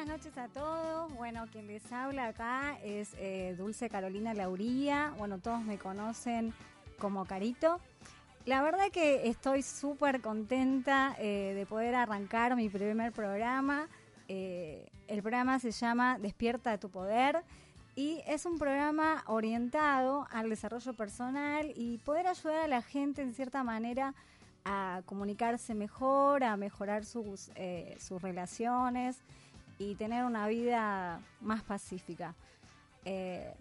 Buenas noches a todos. Bueno, quien les habla acá es eh, Dulce Carolina Lauría. Bueno, todos me conocen como Carito. La verdad que estoy súper contenta eh, de poder arrancar mi primer programa. Eh, el programa se llama Despierta tu Poder y es un programa orientado al desarrollo personal y poder ayudar a la gente en cierta manera a comunicarse mejor, a mejorar sus, sus relaciones y tener una vida más pacífica. Eh,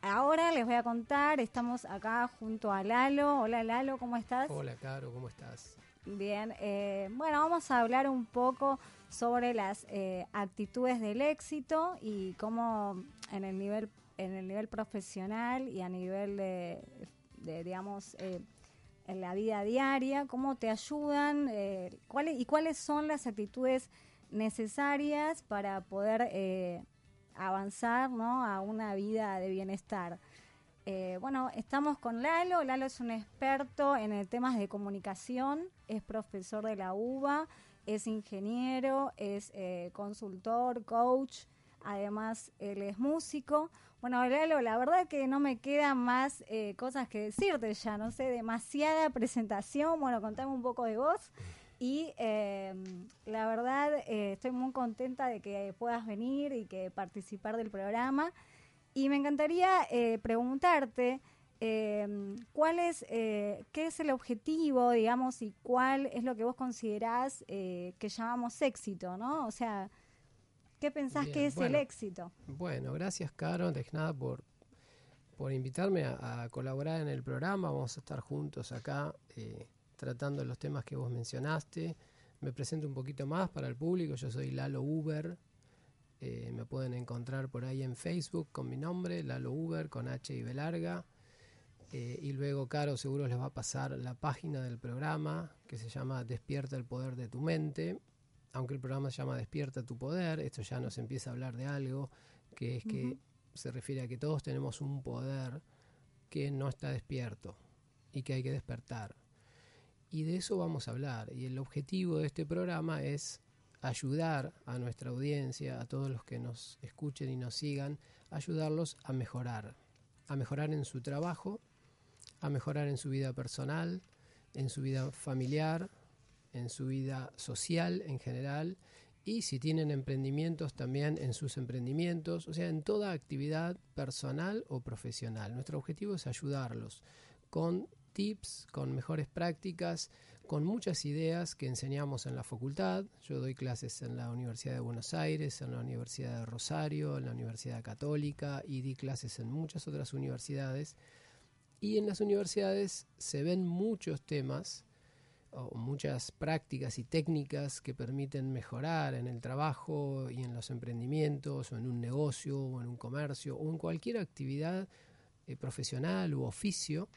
ahora les voy a contar, estamos acá junto a Lalo. Hola Lalo, ¿cómo estás? Hola Caro, ¿cómo estás? Bien, eh, bueno, vamos a hablar un poco sobre las actitudes del éxito y cómo en el nivel en el nivel profesional y a nivel de, de digamos, en la vida diaria, cómo te ayudan eh, cuáles y cuáles son las actitudes necesarias para poder eh, avanzar ¿no? a una vida de bienestar. Eh, bueno, estamos con Lalo. Lalo es un experto en el temas de comunicación, es profesor de la UBA, es ingeniero, es consultor, coach, además él es músico. Bueno, Lalo, la verdad que no me quedan más eh, cosas que decirte ya, no sé, demasiada presentación. Bueno, contame un poco de vos. Y em, la verdad eh, estoy muy contenta de que puedas venir y que participar del programa. Y me encantaría eh, preguntarte em, cuál es, qué es el objetivo, digamos, y cuál es lo que vos considerás que llamamos éxito, ¿no? O sea, ¿Qué pensás que es el éxito? Bueno, gracias, Caro, de nada por, por invitarme a, colaborar en el programa. Vamos a estar juntos acá eh, tratando los temas que vos mencionaste. Me presento un poquito más para el público. Yo soy Lalo Uber. Eh, me pueden encontrar por ahí en Facebook con mi nombre, Lalo Uber, con H y B larga. Eh, y luego, Caro, seguro les va a pasar la página del programa que se llama Despierta el Poder de tu Mente aunque el programa se llama Despierta tu poder, esto ya nos empieza a hablar de algo que es que se refiere a que todos tenemos un poder que no está despierto y que hay que despertar. Y de eso vamos a hablar. Y el objetivo de este programa es ayudar a nuestra audiencia, a todos los que nos escuchen y nos sigan, ayudarlos a mejorar, a mejorar en su trabajo, a mejorar en su vida personal, en su vida familiar, en su vida social en general y si tienen emprendimientos también en sus emprendimientos, o sea, en toda actividad personal o profesional. Nuestro objetivo es ayudarlos con tips, con mejores prácticas, con muchas ideas que enseñamos en la facultad. Yo doy clases en la Universidad de Buenos Aires, en la Universidad de Rosario, en la Universidad Católica y di clases en muchas otras universidades. Y en las universidades se ven muchos temas o muchas prácticas y técnicas que permiten mejorar en el trabajo y en los emprendimientos o en un negocio o en un comercio o en cualquier actividad eh, profesional u oficio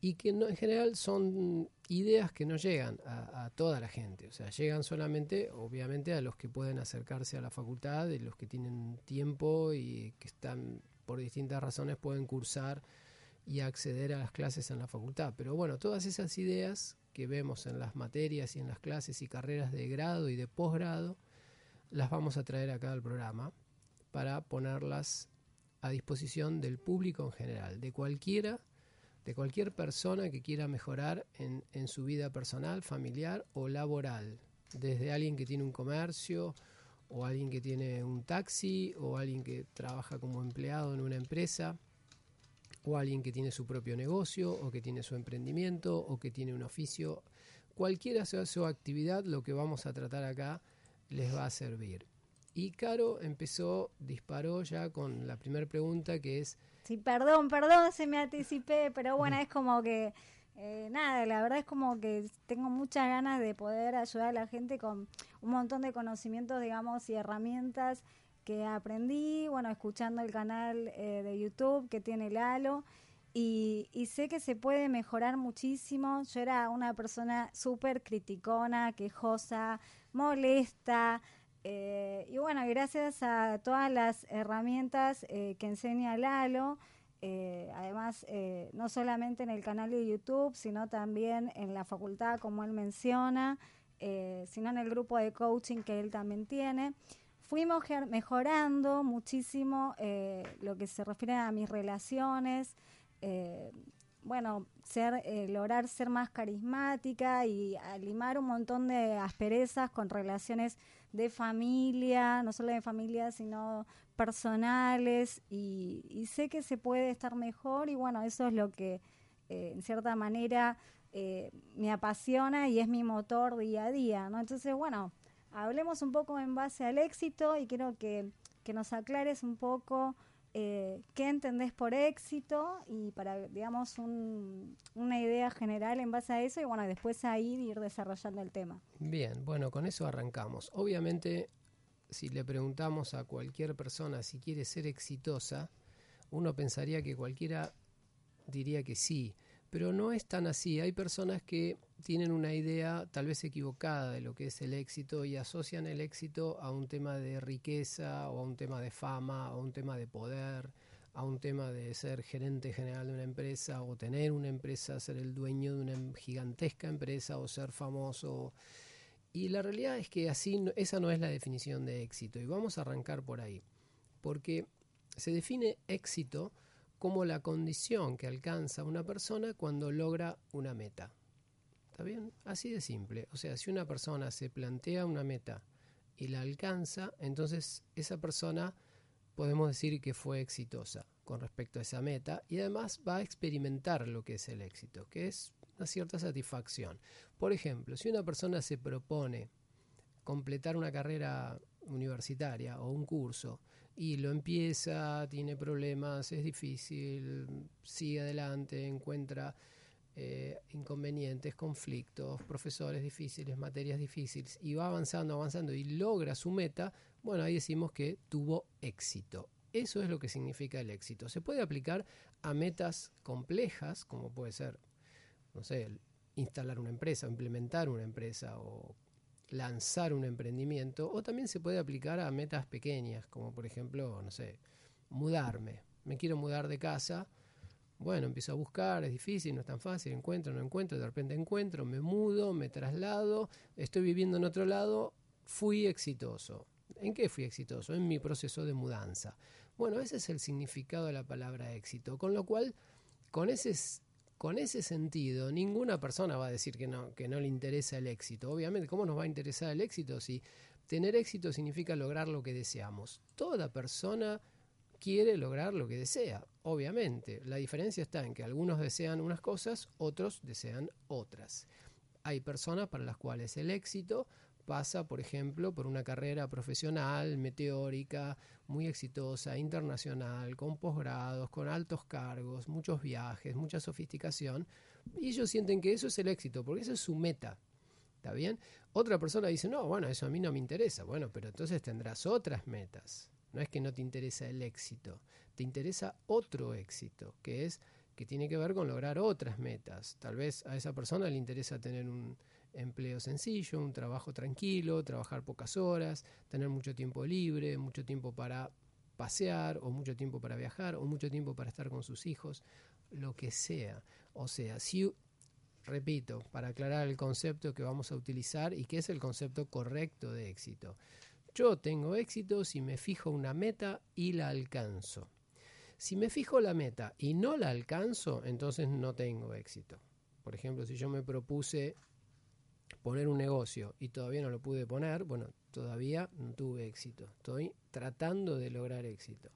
y que no, en general son ideas que no llegan a, a, toda la gente, o sea, llegan solamente obviamente a los que pueden acercarse a la facultad y los que tienen tiempo y que están por distintas razones pueden cursar y acceder a las clases en la facultad. Pero bueno, todas esas ideas que vemos en las materias y en las clases y carreras de grado y de posgrado, las vamos a traer acá al programa para ponerlas a disposición del público en general, de cualquiera, de cualquier persona que quiera mejorar en, en su vida personal, familiar o laboral, desde alguien que tiene un comercio o alguien que tiene un taxi o alguien que trabaja como empleado en una empresa o alguien que tiene su propio negocio o que tiene su emprendimiento o que tiene un oficio, cualquiera sea su actividad, lo que vamos a tratar acá les va a servir. Y Caro empezó, disparó ya con la primera pregunta que es... Sí, perdón, perdón, se me anticipé, pero bueno, es como que... Eh, nada, la verdad es como que tengo muchas ganas de poder ayudar a la gente con un montón de conocimientos, digamos, y herramientas que aprendí, bueno, escuchando el canal eh, de YouTube que tiene Lalo. Y, y, sé que se puede mejorar muchísimo. Yo era una persona súper criticona, quejosa, molesta. Eh, y bueno, gracias a todas las herramientas eh, que enseña Lalo, además no solamente en el canal de YouTube, sino también en la facultad, como él menciona, sino en el grupo de coaching que él también tiene fuimos mejorando muchísimo eh, lo que se refiere a mis relaciones. Eh, bueno, ser, eh, lograr ser más carismática y limar un montón de asperezas con relaciones de familia, no solo de familia, sino personales, y, sé que se puede estar mejor y bueno, eso es lo que eh, en cierta manera eh, me apasiona y es mi motor día a día, ¿no? Entonces, bueno, hablemos un poco en base al éxito y quiero que, que nos aclares un poco eh, qué entendés por éxito y para, digamos, una idea general en base a eso y bueno, después ahí ir desarrollando el tema. Bien, bueno, con eso arrancamos. Obviamente, si le preguntamos a cualquier persona si quiere ser exitosa, uno pensaría que cualquiera diría que sí, pero no es tan así. Hay personas que tienen una idea tal vez equivocada de lo que es el éxito y asocian el éxito a un tema de riqueza o a un tema de fama o a un tema de poder, a un tema de ser gerente general de una empresa o tener una empresa, ser el dueño de una gigantesca empresa o ser famoso. Y la realidad es que así esa no es la definición de éxito y vamos a arrancar por ahí, porque se define éxito como la condición que alcanza una persona cuando logra una meta. ¿Está bien? Así de simple. O sea, si una persona se plantea una meta y la alcanza, entonces esa persona podemos decir que fue exitosa con respecto a esa meta y además va a experimentar lo que es el éxito, que es una cierta satisfacción. Por ejemplo, si una persona se propone completar una carrera universitaria o un curso y lo empieza, tiene problemas, es difícil, sigue adelante, encuentra eh, inconvenientes, conflictos, profesores difíciles, materias difíciles, y va avanzando, avanzando y logra su meta, bueno, ahí decimos que tuvo éxito. Eso es lo que significa el éxito. Se puede aplicar a metas complejas, como puede ser, no sé, instalar una empresa, implementar una empresa o lanzar un emprendimiento o también se puede aplicar a metas pequeñas, como por ejemplo, no sé, mudarme. Me quiero mudar de casa. Bueno, empiezo a buscar, es difícil, no es tan fácil, encuentro, no encuentro, de repente encuentro, me mudo, me traslado, estoy viviendo en otro lado, fui exitoso. ¿En qué fui exitoso? En mi proceso de mudanza. Bueno, ese es el significado de la palabra éxito, con lo cual, con ese con ese sentido, ninguna persona va a decir que no, que no le interesa el éxito. Obviamente, ¿cómo nos va a interesar el éxito si tener éxito significa lograr lo que deseamos? Toda persona quiere lograr lo que desea, obviamente. La diferencia está en que algunos desean unas cosas, otros desean otras. Hay personas para las cuales el éxito pasa, por ejemplo, por una carrera profesional, meteórica, muy exitosa, internacional, con posgrados, con altos cargos, muchos viajes, mucha sofisticación, y ellos sienten que eso es el éxito, porque esa es su meta. ¿Está bien? Otra persona dice, no, bueno, eso a mí no me interesa. Bueno, pero entonces tendrás otras metas. No es que no te interesa el éxito, te interesa otro éxito, que es que tiene que ver con lograr otras metas. Tal vez a esa persona le interesa tener un, empleo sencillo, un trabajo tranquilo, trabajar pocas horas, tener mucho tiempo libre, mucho tiempo para pasear o mucho tiempo para viajar o mucho tiempo para estar con sus hijos, lo que sea. O sea, si, repito, para aclarar el concepto que vamos a utilizar y que es el concepto correcto de éxito. Yo tengo éxito si me fijo una meta y la alcanzo. Si me fijo la meta y no la alcanzo, entonces no tengo éxito. Por ejemplo, si yo me propuse poner un negocio y todavía no lo pude poner, bueno, todavía no tuve éxito. Estoy tratando de lograr éxito.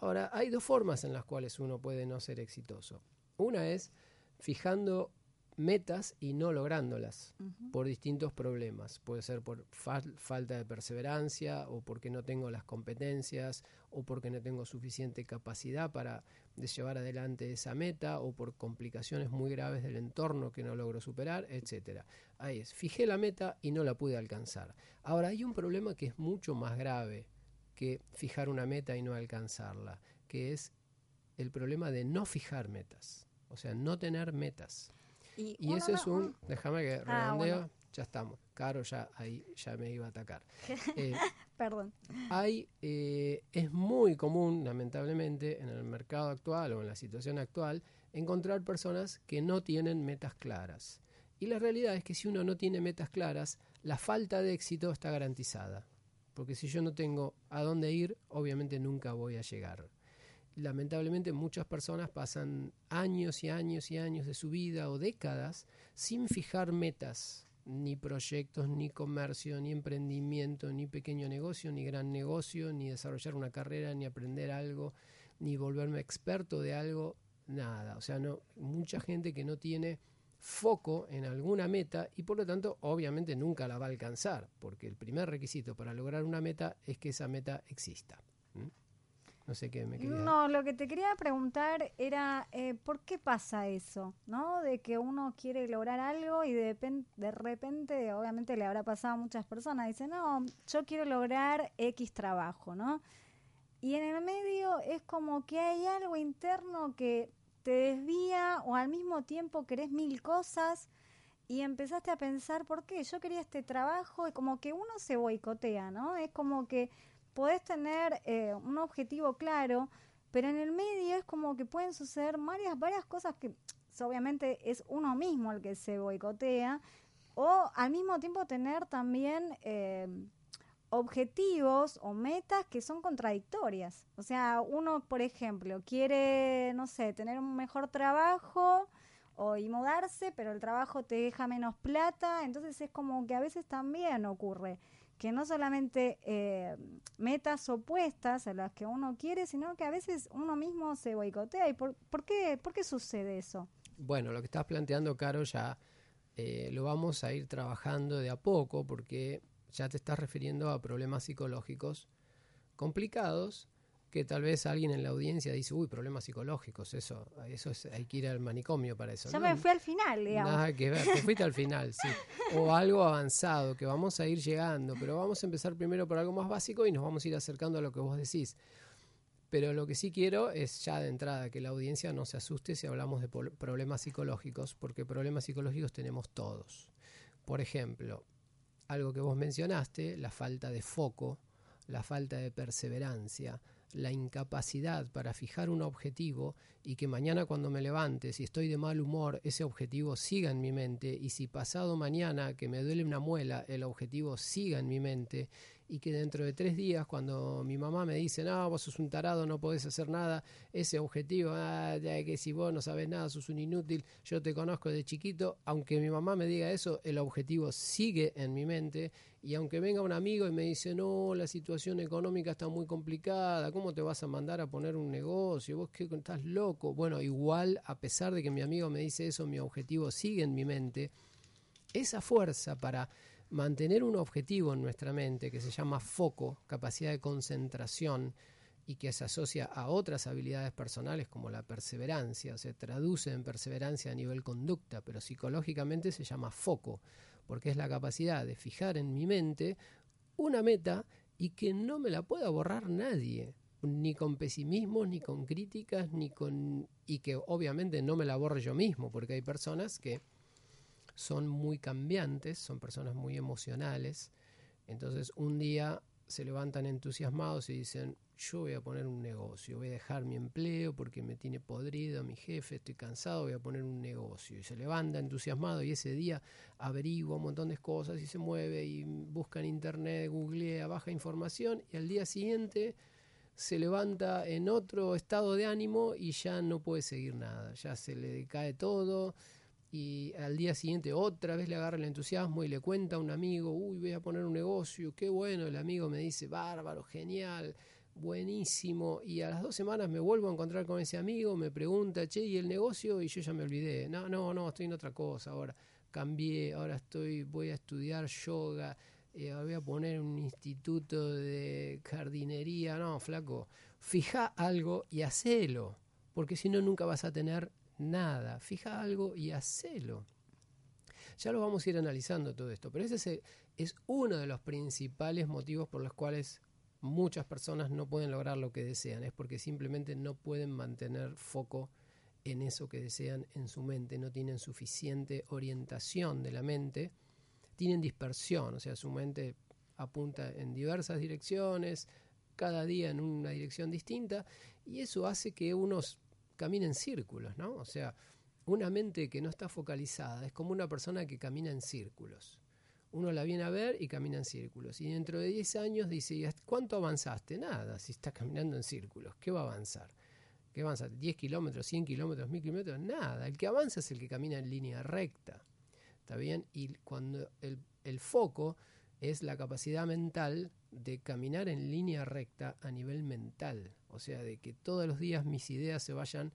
Ahora, hay dos formas en las cuales uno puede no ser exitoso. Una es fijando metas y no lográndolas por distintos problemas. Puede ser por falta de perseverancia o porque no tengo las competencias o porque no tengo suficiente capacidad para llevar adelante esa meta o por complicaciones muy graves del entorno que no logro superar, etcétera. Ahí es, fijé la meta y no la pude alcanzar. Ahora hay un problema que es mucho más grave que fijar una meta y no alcanzarla, que es el problema de no fijar metas, o sea, no tener metas. Y, ese es un, déjame que ah, redondeo, ya estamos. Caro ya ahí ya me iba a atacar. Eh, Perdón. Hay, eh, es muy común, lamentablemente, en el mercado actual o en la situación actual, encontrar personas que no tienen metas claras. Y la realidad es que si uno no tiene metas claras, la falta de éxito está garantizada. porque si yo no tengo a dónde ir, obviamente nunca voy a llegar. Lamentablemente muchas personas pasan años y años y años de su vida o décadas sin fijar metas, ni proyectos, ni comercio, ni emprendimiento, ni pequeño negocio, ni gran negocio, ni desarrollar una carrera, ni aprender algo, ni volverme experto de algo, nada. O sea, no, mucha gente que no tiene foco en alguna meta y por lo tanto obviamente nunca la va a alcanzar, porque el primer requisito para lograr una meta es que esa meta exista. No sé qué me quería... No, lo que te quería preguntar era eh, ¿por qué pasa eso? ¿No? De que uno quiere lograr algo y de, de repente, obviamente le habrá pasado a muchas personas, dicen, no, yo quiero lograr X trabajo, ¿no? Y en el medio es como que hay algo interno que te desvía o al mismo tiempo querés mil cosas y empezaste a pensar, ¿por qué? Yo quería este trabajo y como que uno se boicotea, ¿no? Es como que podés tener eh, un objetivo claro, pero en el medio es como que pueden suceder varias, varias cosas que obviamente es uno mismo el que se boicotea, o al mismo tiempo tener también... Eh, objetivos o metas que son contradictorias. O sea, uno, por ejemplo, quiere, no sé, tener un mejor trabajo o y mudarse, pero el trabajo te deja menos plata, entonces es como que a veces también ocurre que no solamente eh, metas opuestas a las que uno quiere, sino que a veces uno mismo se boicotea. ¿Y por, qué, por qué sucede eso? Bueno, lo que estás planteando, Caro, ya eh, lo vamos a ir trabajando de a poco, porque ya te estás refiriendo a problemas psicológicos complicados que tal vez alguien en la audiencia dice, uy, problemas psicológicos, eso, eso es, hay que ir al manicomio para eso. Ya me fui al final, digamos. Nada que ver, te fuiste al final, sí. O algo avanzado, que vamos a ir llegando, pero vamos a empezar primero por algo más básico y nos vamos a ir acercando a lo que vos decís. Pero lo que sí quiero es ya de entrada que la audiencia no se asuste si hablamos de problemas psicológicos, porque problemas psicológicos tenemos todos. Por ejemplo, algo que vos mencionaste, la falta de foco, la falta de perseverancia, la incapacidad para fijar un objetivo y que mañana cuando me levante, si estoy de mal humor, ese objetivo siga en mi mente y si pasado mañana que me duele una muela, el objetivo siga en mi mente y que dentro de tres días, cuando mi mamá me dice, no, vos sos un tarado, no podés hacer nada, ese objetivo, ah, ya que si vos no sabes nada, sos un inútil, yo te conozco de chiquito, aunque mi mamá me diga eso, el objetivo sigue en mi mente y aunque venga un amigo y me dice, no, la situación económica está muy complicada, ¿cómo te vas a mandar a poner un negocio? ¿Vos qué estás loco? Bueno, igual, a pesar de que mi amigo me dice eso, mi objetivo sigue en mi mente. Esa fuerza para mantener un objetivo en nuestra mente que se llama foco, capacidad de concentración y que se asocia a otras habilidades personales como la perseverancia, se traduce en perseverancia a nivel conducta, pero psicológicamente se llama foco, porque es la capacidad de fijar en mi mente una meta y que no me la pueda borrar nadie, ni con pesimismo, ni con críticas, ni con y que obviamente no me la borre yo mismo, porque hay personas que son muy cambiantes, son personas muy emocionales. Entonces un día se levantan entusiasmados y dicen, yo voy a poner un negocio, voy a dejar mi empleo porque me tiene podrido mi jefe, estoy cansado, voy a poner un negocio. Y se levanta entusiasmado y ese día averigua un montón de cosas y se mueve y busca en internet, googlea, baja información y al día siguiente se levanta en otro estado de ánimo y ya no puede seguir nada, ya se le cae todo, y al día siguiente otra vez le agarra el entusiasmo y le cuenta a un amigo, uy, voy a poner un negocio, qué bueno, el amigo me dice, bárbaro, genial, buenísimo, y a las dos semanas me vuelvo a encontrar con ese amigo, me pregunta, che, ¿y el negocio? Y yo ya me olvidé, no, no, no, estoy en otra cosa ahora, cambié, ahora estoy, voy a estudiar yoga, eh, voy a poner un instituto de jardinería, no, flaco, fija algo y hacelo, porque si no nunca vas a tener nada. Fija algo y hacelo. Ya lo vamos a ir analizando todo esto, pero ese es uno de los principales motivos por los cuales muchas personas no pueden lograr lo que desean. Es porque simplemente no pueden mantener foco en eso que desean en su mente, no tienen suficiente orientación de la mente, tienen dispersión, o sea, su mente apunta en diversas direcciones, cada día en una dirección distinta, y eso hace que unos camina en círculos, ¿no? O sea, una mente que no está focalizada es como una persona que camina en círculos. uno la viene a ver y camina en círculos. Y dentro de 10 años dice, ¿cuánto avanzaste? Nada, si está caminando en círculos, ¿qué va a avanzar? ¿Qué avanza? ¿10 kilómetros, 100 kilómetros, 1000 kilómetros? Nada, el que avanza es el que camina en línea recta. ¿Está bien? Y cuando el, el foco es la capacidad mental de caminar en línea recta a nivel mental. O sea, de que todos los días mis ideas se vayan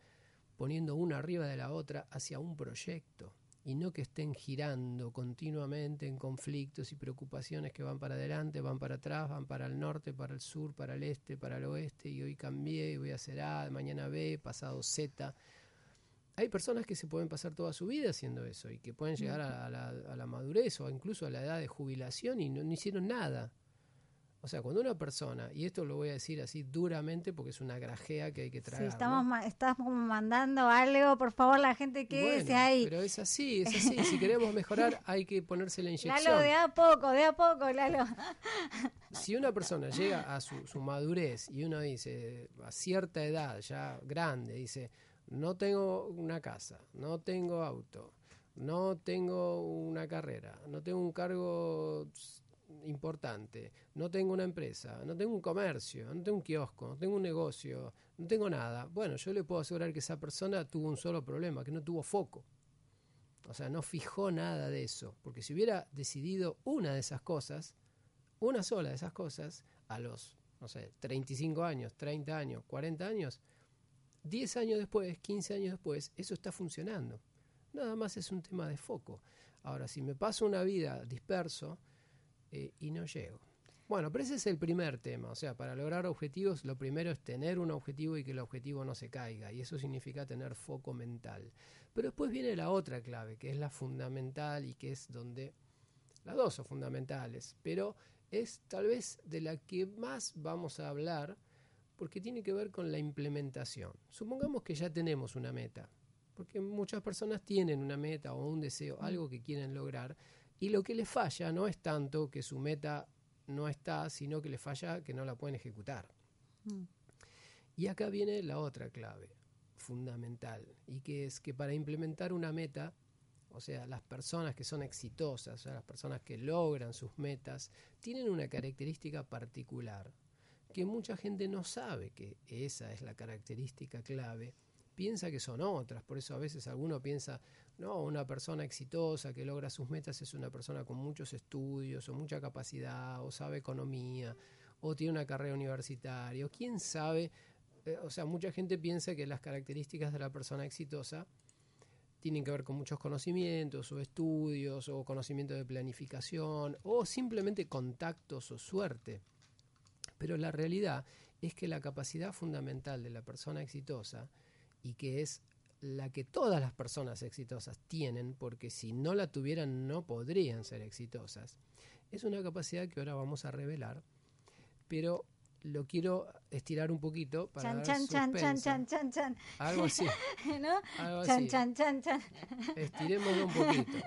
poniendo una arriba de la otra hacia un proyecto y no que estén girando continuamente en conflictos y preocupaciones que van para adelante, van para atrás, van para el norte, para el sur, para el este, para el oeste, y hoy cambié, y voy a hacer A, mañana B, pasado Z. Hay personas que se pueden pasar toda su vida haciendo eso y que pueden llegar a, la, madurez o incluso a la edad de jubilación y no hicieron nada. O sea, cuando una persona, y esto lo voy a decir así duramente porque es una grajea que hay que traer. Sí, estamos, estamos mandando algo, por favor, la gente que bueno, ahí. Pero es así, es así. si queremos mejorar, hay que ponerse la inyección. Lalo, de a poco, de a poco, Lalo. Si una persona llega a su, su madurez y uno dice, a cierta edad, ya grande, dice, no tengo una casa, no tengo auto, no tengo una carrera, no tengo un cargo importante, no tengo una empresa, no tengo un comercio, no tengo un kiosco, no tengo un negocio, no tengo nada, bueno, yo le puedo asegurar que esa persona tuvo un solo problema, que no tuvo foco. O sea, no fijó nada de eso, porque si hubiera decidido una de esas cosas, una sola de esas cosas, a los, no sé, 35 años, 30 años, 40 años, 10 años después, 15 años después, eso está funcionando. Nada más es un tema de foco. Ahora, si me paso una vida disperso, eh, y no llego. Bueno, pero ese es el primer tema, o sea, para lograr objetivos lo primero es tener un objetivo y que el objetivo no se caiga, y eso significa tener foco mental. Pero después viene la otra clave, que es la fundamental y que es donde las dos son fundamentales, pero es tal vez de la que más vamos a hablar porque tiene que ver con la implementación. Supongamos que ya tenemos una meta, porque muchas personas tienen una meta o un deseo, algo que quieren lograr, y lo que le falla no es tanto que su meta no está, sino que le falla que no la pueden ejecutar. Mm. Y acá viene la otra clave fundamental, y que es que para implementar una meta, o sea, las personas que son exitosas, o sea, las personas que logran sus metas, tienen una característica particular, que mucha gente no sabe que esa es la característica clave, piensa que son otras, por eso a veces alguno piensa, no, una persona exitosa que logra sus metas es una persona con muchos estudios o mucha capacidad o sabe economía o tiene una carrera universitaria o quién sabe, eh, o sea, mucha gente piensa que las características de la persona exitosa tienen que ver con muchos conocimientos o estudios o conocimiento de planificación o simplemente contactos o suerte. Pero la realidad es que la capacidad fundamental de la persona exitosa y que es la que todas las personas exitosas tienen, porque si no la tuvieran no podrían ser exitosas, es una capacidad que ahora vamos a revelar, pero lo quiero estirar un poquito para chan, chan, chan, chan, chan, chan, Algo así. ¿No? Algo chan, chan, chan, chan. Estiremoslo un poquito,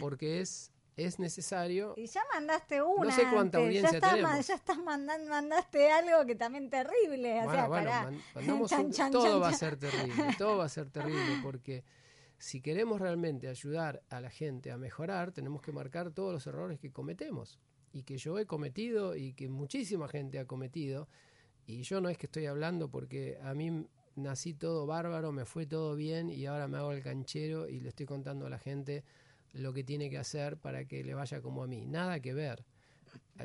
porque es es necesario. Y ya mandaste una. No sé cuánta audiencia ya estás, tenemos. Ya estás mandando, mandaste algo que también terrible. O bueno, sea, bueno, pará. mandamos Chan, un- chan, todo chan, va a ser terrible, todo va a ser terrible porque si queremos realmente ayudar a la gente a mejorar, tenemos que marcar todos los errores que cometemos y que yo he cometido y que muchísima gente ha cometido. Y yo no es que estoy hablando porque a mí nací todo bárbaro, me fue todo bien y ahora me hago el canchero y le estoy contando a la gente lo que tiene que hacer para que le vaya como a mí. Nada que ver.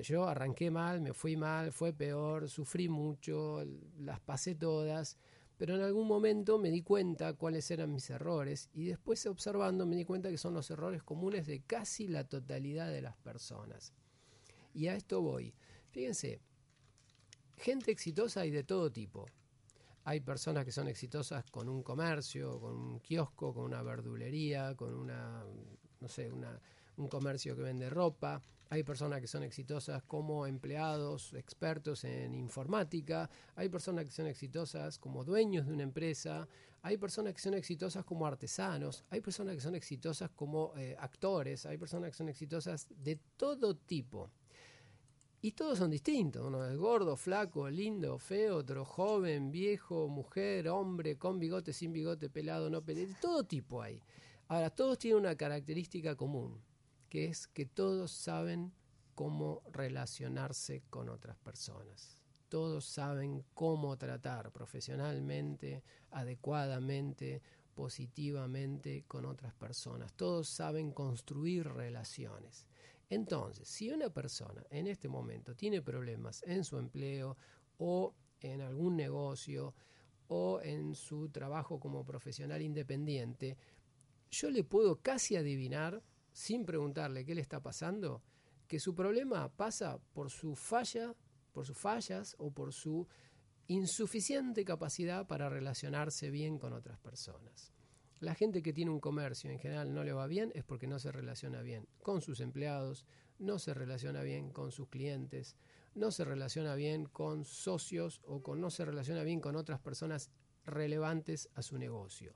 Yo arranqué mal, me fui mal, fue peor, sufrí mucho, las pasé todas, pero en algún momento me di cuenta cuáles eran mis errores y después observando me di cuenta que son los errores comunes de casi la totalidad de las personas. Y a esto voy. Fíjense, gente exitosa hay de todo tipo. Hay personas que son exitosas con un comercio, con un kiosco, con una verdulería, con una, no sé, una, un comercio que vende ropa. Hay personas que son exitosas como empleados, expertos en informática. Hay personas que son exitosas como dueños de una empresa. Hay personas que son exitosas como artesanos. Hay personas que son exitosas como eh, actores. Hay personas que son exitosas de todo tipo. Y todos son distintos. Uno es gordo, flaco, lindo, feo, otro joven, viejo, mujer, hombre, con bigote, sin bigote, pelado, no pelado. De todo tipo hay. Ahora, todos tienen una característica común, que es que todos saben cómo relacionarse con otras personas. Todos saben cómo tratar profesionalmente, adecuadamente, positivamente con otras personas. Todos saben construir relaciones. Entonces, si una persona en este momento tiene problemas en su empleo o en algún negocio o en su trabajo como profesional independiente, yo le puedo casi adivinar, sin preguntarle qué le está pasando, que su problema pasa por por sus fallas o por su insuficiente capacidad para relacionarse bien con otras personas. La gente que tiene un comercio en general no le va bien es porque no se relaciona bien con sus empleados, no se relaciona bien con sus clientes, no se relaciona bien con socios o con, no se relaciona bien con otras personas relevantes a su negocio.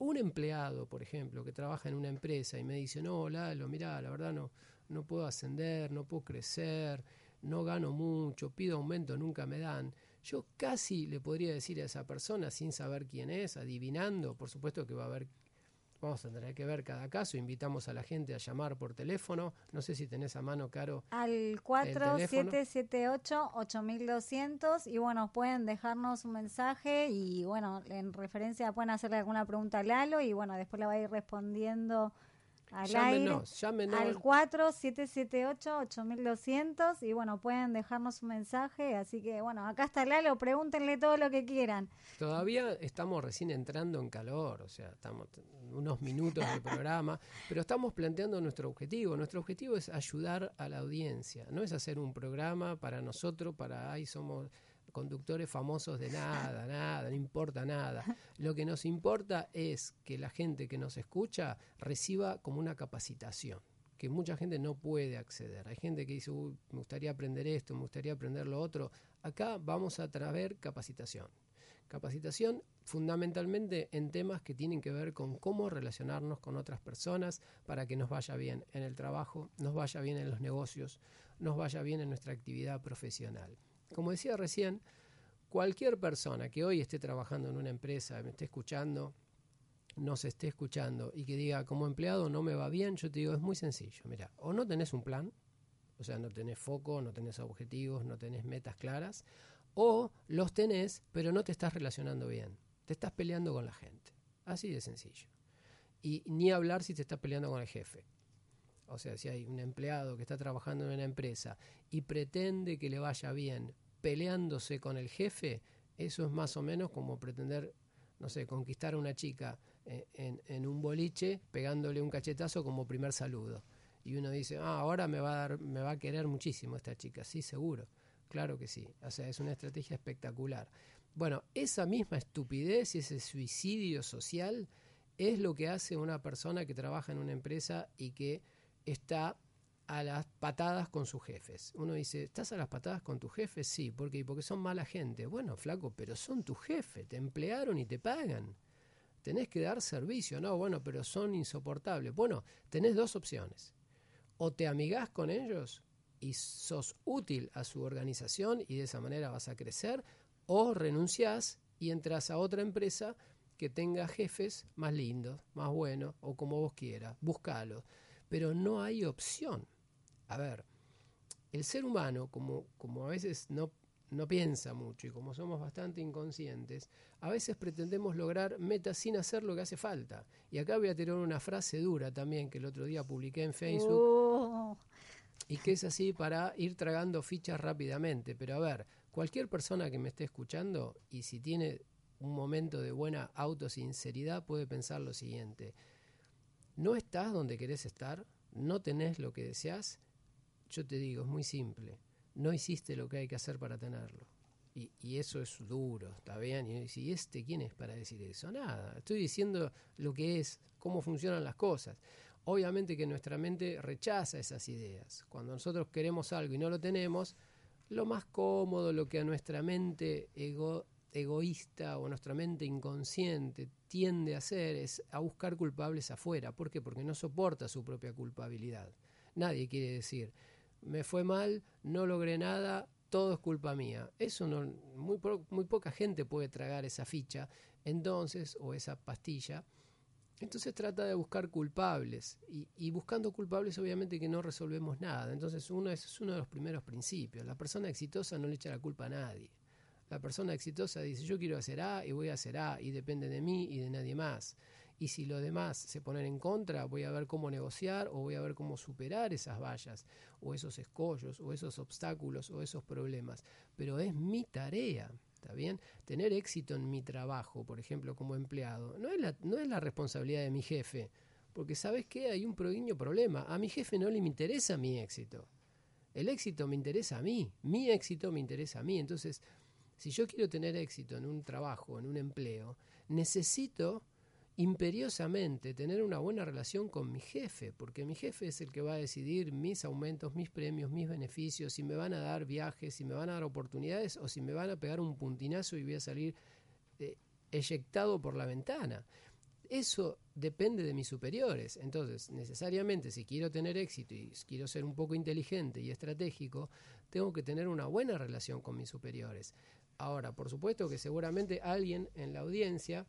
Un empleado, por ejemplo, que trabaja en una empresa y me dice, no, Lalo, mira, la verdad no, no puedo ascender, no puedo crecer, no gano mucho, pido aumento, nunca me dan. Yo casi le podría decir a esa persona, sin saber quién es, adivinando, por supuesto que va a haber, vamos a tener que ver cada caso, invitamos a la gente a llamar por teléfono, no sé si tenés a mano, Caro. Al 4778-8200 y bueno, pueden dejarnos un mensaje y bueno, en referencia pueden hacerle alguna pregunta a Lalo y bueno, después la va a ir respondiendo al llámenos, llámenos. al 4778-8200 y bueno, pueden dejarnos un mensaje, así que bueno, acá está Lalo, pregúntenle todo lo que quieran. Todavía estamos recién entrando en calor, o sea, estamos unos minutos de programa, pero estamos planteando nuestro objetivo. Nuestro objetivo es ayudar a la audiencia, no es hacer un programa para nosotros, para ahí somos conductores famosos de nada, nada, no importa nada. Lo que nos importa es que la gente que nos escucha reciba como una capacitación que mucha gente no puede acceder. Hay gente que dice, me gustaría aprender esto, me gustaría aprender lo otro. Acá vamos a traer capacitación. Capacitación fundamentalmente en temas que tienen que ver con cómo relacionarnos con otras personas para que nos vaya bien en el trabajo, nos vaya bien en los negocios, nos vaya bien en nuestra actividad profesional. Como decía recién, cualquier persona que hoy esté trabajando en una empresa, me esté escuchando, nos esté escuchando y que diga como empleado no me va bien, yo te digo es muy sencillo. Mira, o no tenés un plan, o sea, no tenés foco, no tenés objetivos, no tenés metas claras, o los tenés, pero no te estás relacionando bien. Te estás peleando con la gente. Así de sencillo. Y ni hablar si te estás peleando con el jefe. O sea, si hay un empleado que está trabajando en una empresa y pretende que le vaya bien peleándose con el jefe, eso es más o menos como pretender, no sé, conquistar a una chica eh, en, un boliche pegándole un cachetazo como primer saludo. Y uno dice, ah, ahora me va a dar, me va a querer muchísimo esta chica. Sí, seguro. Claro que sí. O sea, es una estrategia espectacular. Bueno, esa misma estupidez y ese suicidio social es lo que hace una persona que trabaja en una empresa y que está a las patadas con sus jefes. Uno dice, ¿estás a las patadas con tus jefes? Sí, porque porque son mala gente. Bueno, flaco, pero son tu jefe, te emplearon y te pagan. Tenés que dar servicio, no, bueno, pero son insoportables. Bueno, tenés dos opciones. O te amigás con ellos y sos útil a su organización y de esa manera vas a crecer, o renunciás y entras a otra empresa que tenga jefes más lindos, más buenos, o como vos quieras, búscalo pero no hay opción. A ver, el ser humano, como, como a veces no, no piensa mucho y como somos bastante inconscientes, a veces pretendemos lograr metas sin hacer lo que hace falta. Y acá voy a tener una frase dura también que el otro día publiqué en Facebook. Oh. Y que es así para ir tragando fichas rápidamente. Pero a ver, cualquier persona que me esté escuchando y si tiene un momento de buena autosinceridad puede pensar lo siguiente no estás donde querés estar, no tenés lo que deseas, yo te digo, es muy simple, no hiciste lo que hay que hacer para tenerlo. Y, eso es duro, ¿está bien? Y este, ¿quién es para decir eso? Nada, estoy diciendo lo que es, cómo funcionan las cosas. Obviamente que nuestra mente rechaza esas ideas. Cuando nosotros queremos algo y no lo tenemos, lo más cómodo, lo que a nuestra mente ego, egoísta o nuestra mente inconsciente tiende a hacer es a buscar culpables afuera. ¿Por qué? Porque no soporta su propia culpabilidad. Nadie quiere decir, me fue mal, no logré nada, todo es culpa mía. Eso no, muy, muy poca gente puede tragar esa ficha, entonces, o esa pastilla. Entonces trata de buscar culpables y, buscando culpables obviamente que no resolvemos nada. Entonces uno es uno de los primeros principios. La persona exitosa no le echa la culpa a nadie. La persona exitosa dice yo quiero hacer A y voy a hacer A y depende de mí y de nadie más. Y si los demás se ponen en contra, voy a ver cómo negociar o voy a ver cómo superar esas vallas o esos escollos o esos obstáculos o esos problemas. Pero es mi tarea. ¿Está bien? Tener éxito en mi trabajo, por ejemplo, como empleado, no es la, no es la responsabilidad de mi jefe, porque sabes que hay un pequeño problema. A mi jefe no le interesa mi éxito. El éxito me interesa a mí, mi éxito me interesa a mí. Entonces, si yo quiero tener éxito en un trabajo, en un empleo, necesito imperiosamente tener una buena relación con mi jefe, porque mi jefe es el que va a decidir mis aumentos, mis premios, mis beneficios, si me van a dar viajes, si me van a dar oportunidades o si me van a pegar un puntinazo y voy a salir eh, eyectado por la ventana. Eso depende de mis superiores. Entonces, necesariamente, si quiero tener éxito y quiero ser un poco inteligente y estratégico, tengo que tener una buena relación con mis superiores. Ahora, por supuesto que seguramente alguien en la audiencia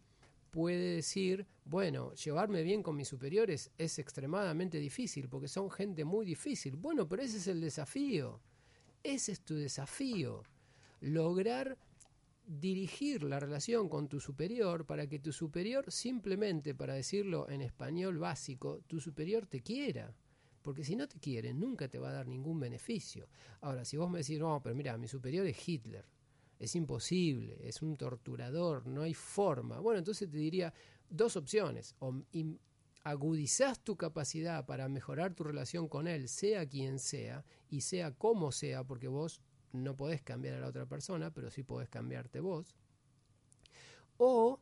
puede decir, bueno, llevarme bien con mis superiores es extremadamente difícil porque son gente muy difícil. Bueno, pero ese es el desafío. Ese es tu desafío. Lograr dirigir la relación con tu superior para que tu superior simplemente, para decirlo en español básico, tu superior te quiera. Porque si no te quiere, nunca te va a dar ningún beneficio. Ahora, si vos me decís, no, pero mira, mi superior es Hitler es imposible, es un torturador, no hay forma. Bueno, entonces te diría dos opciones, o agudizás tu capacidad para mejorar tu relación con él, sea quien sea, y sea como sea, porque vos no podés cambiar a la otra persona, pero sí podés cambiarte vos, o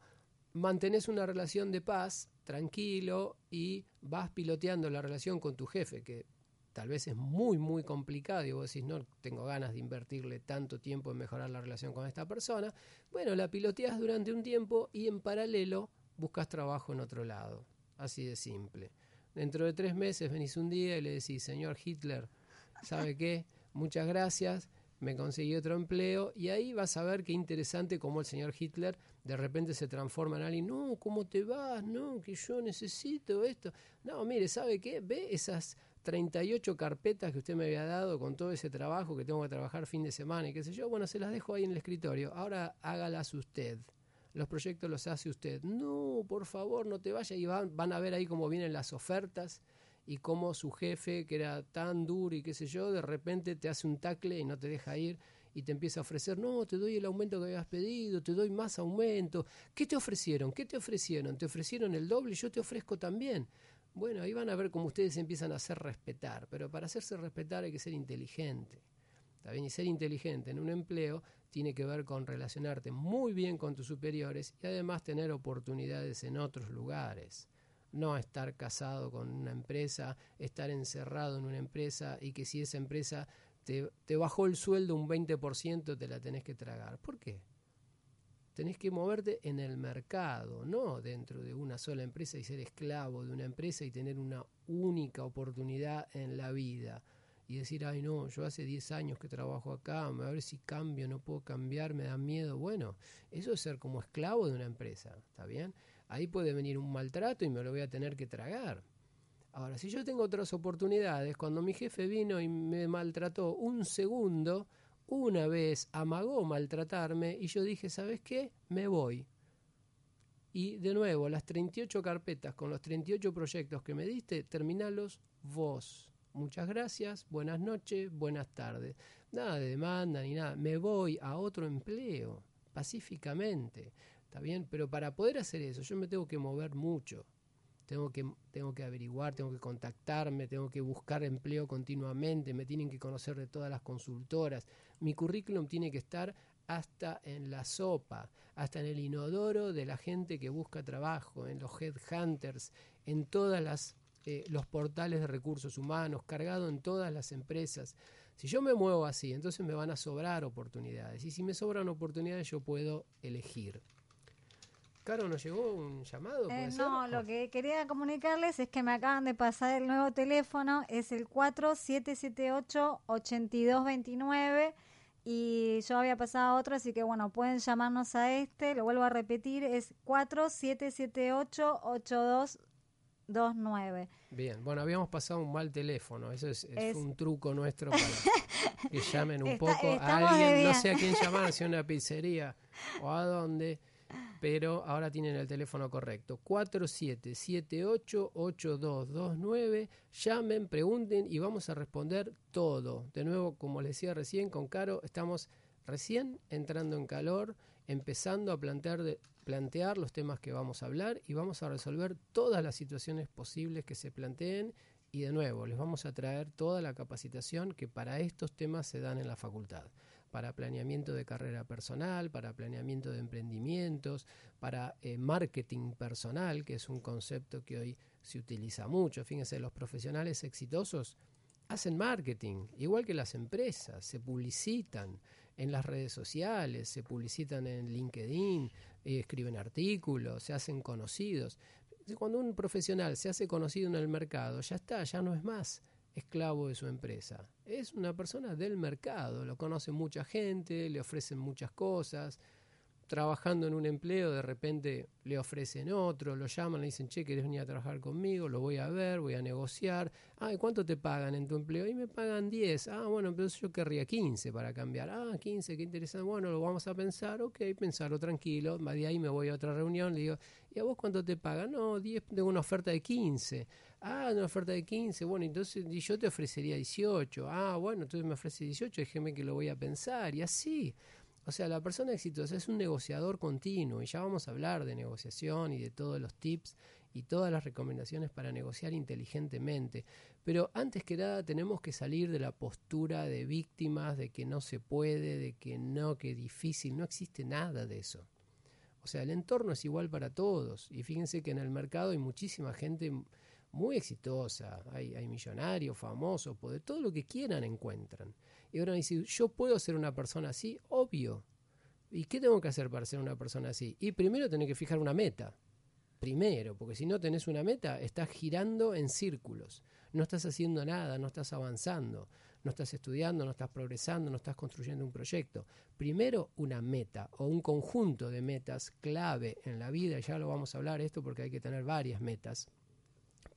mantenés una relación de paz, tranquilo, y vas piloteando la relación con tu jefe, que tal vez es muy, muy complicado y vos decís, no tengo ganas de invertirle tanto tiempo en mejorar la relación con esta persona, bueno, la piloteas durante un tiempo y en paralelo buscas trabajo en otro lado. Así de simple. Dentro de tres meses venís un día y le decís, señor Hitler, ¿sabe qué? Muchas gracias, me conseguí otro empleo y ahí vas a ver qué interesante cómo el señor Hitler de repente se transforma en alguien, no, ¿cómo te vas? No, que yo necesito esto. No, mire, ¿sabe qué? Ve esas 38 carpetas que usted me había dado con todo ese trabajo que tengo que trabajar fin de semana y qué sé yo, bueno, se las dejo ahí en el escritorio. Ahora hágalas usted. Los proyectos los hace usted. No, por favor, no te vayas. Y van, van a ver ahí cómo vienen las ofertas y cómo su jefe, que era tan duro y qué sé yo, de repente te hace un tacle y no te deja ir y te empieza a ofrecer, no, te doy el aumento que habías pedido, te doy más aumento. ¿Qué te ofrecieron? ¿Qué te ofrecieron? Te ofrecieron el doble yo te ofrezco también. Bueno, ahí van a ver cómo ustedes empiezan a hacer respetar, pero para hacerse respetar hay que ser inteligente. ¿Está bien? Y ser inteligente en un empleo tiene que ver con relacionarte muy bien con tus superiores y además tener oportunidades en otros lugares. No estar casado con una empresa, estar encerrado en una empresa y que si esa empresa te, te bajó el sueldo un 20% te la tenés que tragar. ¿Por qué? Tenés que moverte en el mercado, no dentro de una sola empresa y ser esclavo de una empresa y tener una única oportunidad en la vida. Y decir, ay no, yo hace 10 años que trabajo acá, a ver si cambio, no puedo cambiar, me da miedo. Bueno, eso es ser como esclavo de una empresa, ¿está bien? Ahí puede venir un maltrato y me lo voy a tener que tragar. Ahora, si yo tengo otras oportunidades, cuando mi jefe vino y me maltrató un segundo, una vez amagó maltratarme y yo dije, ¿sabes qué? Me voy. Y de nuevo, las 38 carpetas con los 38 proyectos que me diste, terminalos vos. Muchas gracias, buenas noches, buenas tardes. Nada de demanda ni nada. Me voy a otro empleo, pacíficamente. ¿Está bien? Pero para poder hacer eso, yo me tengo que mover mucho tengo que, tengo que averiguar, tengo que contactarme, tengo que buscar empleo continuamente, me tienen que conocer de todas las consultoras. Mi currículum tiene que estar hasta en la sopa, hasta en el inodoro de la gente que busca trabajo, en los headhunters, en todas las eh, los portales de recursos humanos, cargado en todas las empresas. Si yo me muevo así, entonces me van a sobrar oportunidades. Y si me sobran oportunidades, yo puedo elegir. Caro, ¿nos llegó un llamado? Eh, no, lo que quería comunicarles es que me acaban de pasar el nuevo teléfono, es el 4778-8229 y yo había pasado otro, así que bueno, pueden llamarnos a este, lo vuelvo a repetir, es 4778-8229. Bien, bueno, habíamos pasado un mal teléfono, eso es, un truco nuestro para que llamen un poco a alguien, no sé a quién llamar, si a una pizzería o a dónde pero ahora tienen el teléfono correcto. 4778-8229. Llamen, pregunten y vamos a responder todo. De nuevo, como les decía recién, con Caro estamos recién entrando en calor, empezando a plantear, plantear los temas que vamos a hablar y vamos a resolver todas las situaciones posibles que se planteen. Y de nuevo, les vamos a traer toda la capacitación que para estos temas se dan en la facultad para planeamiento de carrera personal, para planeamiento de emprendimientos, para eh, marketing personal, que es un concepto que hoy se utiliza mucho. Fíjense, los profesionales exitosos hacen marketing, igual que las empresas, se publicitan en las redes sociales, se publicitan en LinkedIn, eh, escriben artículos, se hacen conocidos. Cuando un profesional se hace conocido en el mercado, ya está, ya no es más esclavo de su empresa. Es una persona del mercado, lo conoce mucha gente, le ofrecen muchas cosas. Trabajando en un empleo, de repente le ofrecen otro, lo llaman, le dicen, che, ¿querés venir a trabajar conmigo? Lo voy a ver, voy a negociar. Ah, ¿y cuánto te pagan en tu empleo? Y me pagan 10. Ah, bueno, pero yo querría 15 para cambiar. Ah, 15, qué interesante. Bueno, lo vamos a pensar. Ok, pensarlo tranquilo. De ahí me voy a otra reunión. Le digo, ¿y a vos cuánto te pagan? No, 10, tengo una oferta de 15. Ah, una oferta de 15, bueno, entonces yo te ofrecería 18. Ah, bueno, entonces me ofrece 18, déjeme que lo voy a pensar. Y así. O sea, la persona exitosa es un negociador continuo y ya vamos a hablar de negociación y de todos los tips y todas las recomendaciones para negociar inteligentemente. Pero antes que nada tenemos que salir de la postura de víctimas, de que no se puede, de que no, que difícil. No existe nada de eso. O sea, el entorno es igual para todos. Y fíjense que en el mercado hay muchísima gente muy exitosa, hay, millonarios, famosos, de todo lo que quieran encuentran. Y ahora decir, ¿yo puedo ser una persona así? Obvio. ¿Y qué tengo que hacer para ser una persona así? Y primero tenés que fijar una meta. Primero, porque si no tenés una meta, estás girando en círculos. No estás haciendo nada, no estás avanzando, no estás estudiando, no estás progresando, no estás construyendo un proyecto. Primero, una meta o un conjunto de metas clave en la vida. Ya lo vamos a hablar esto porque hay que tener varias metas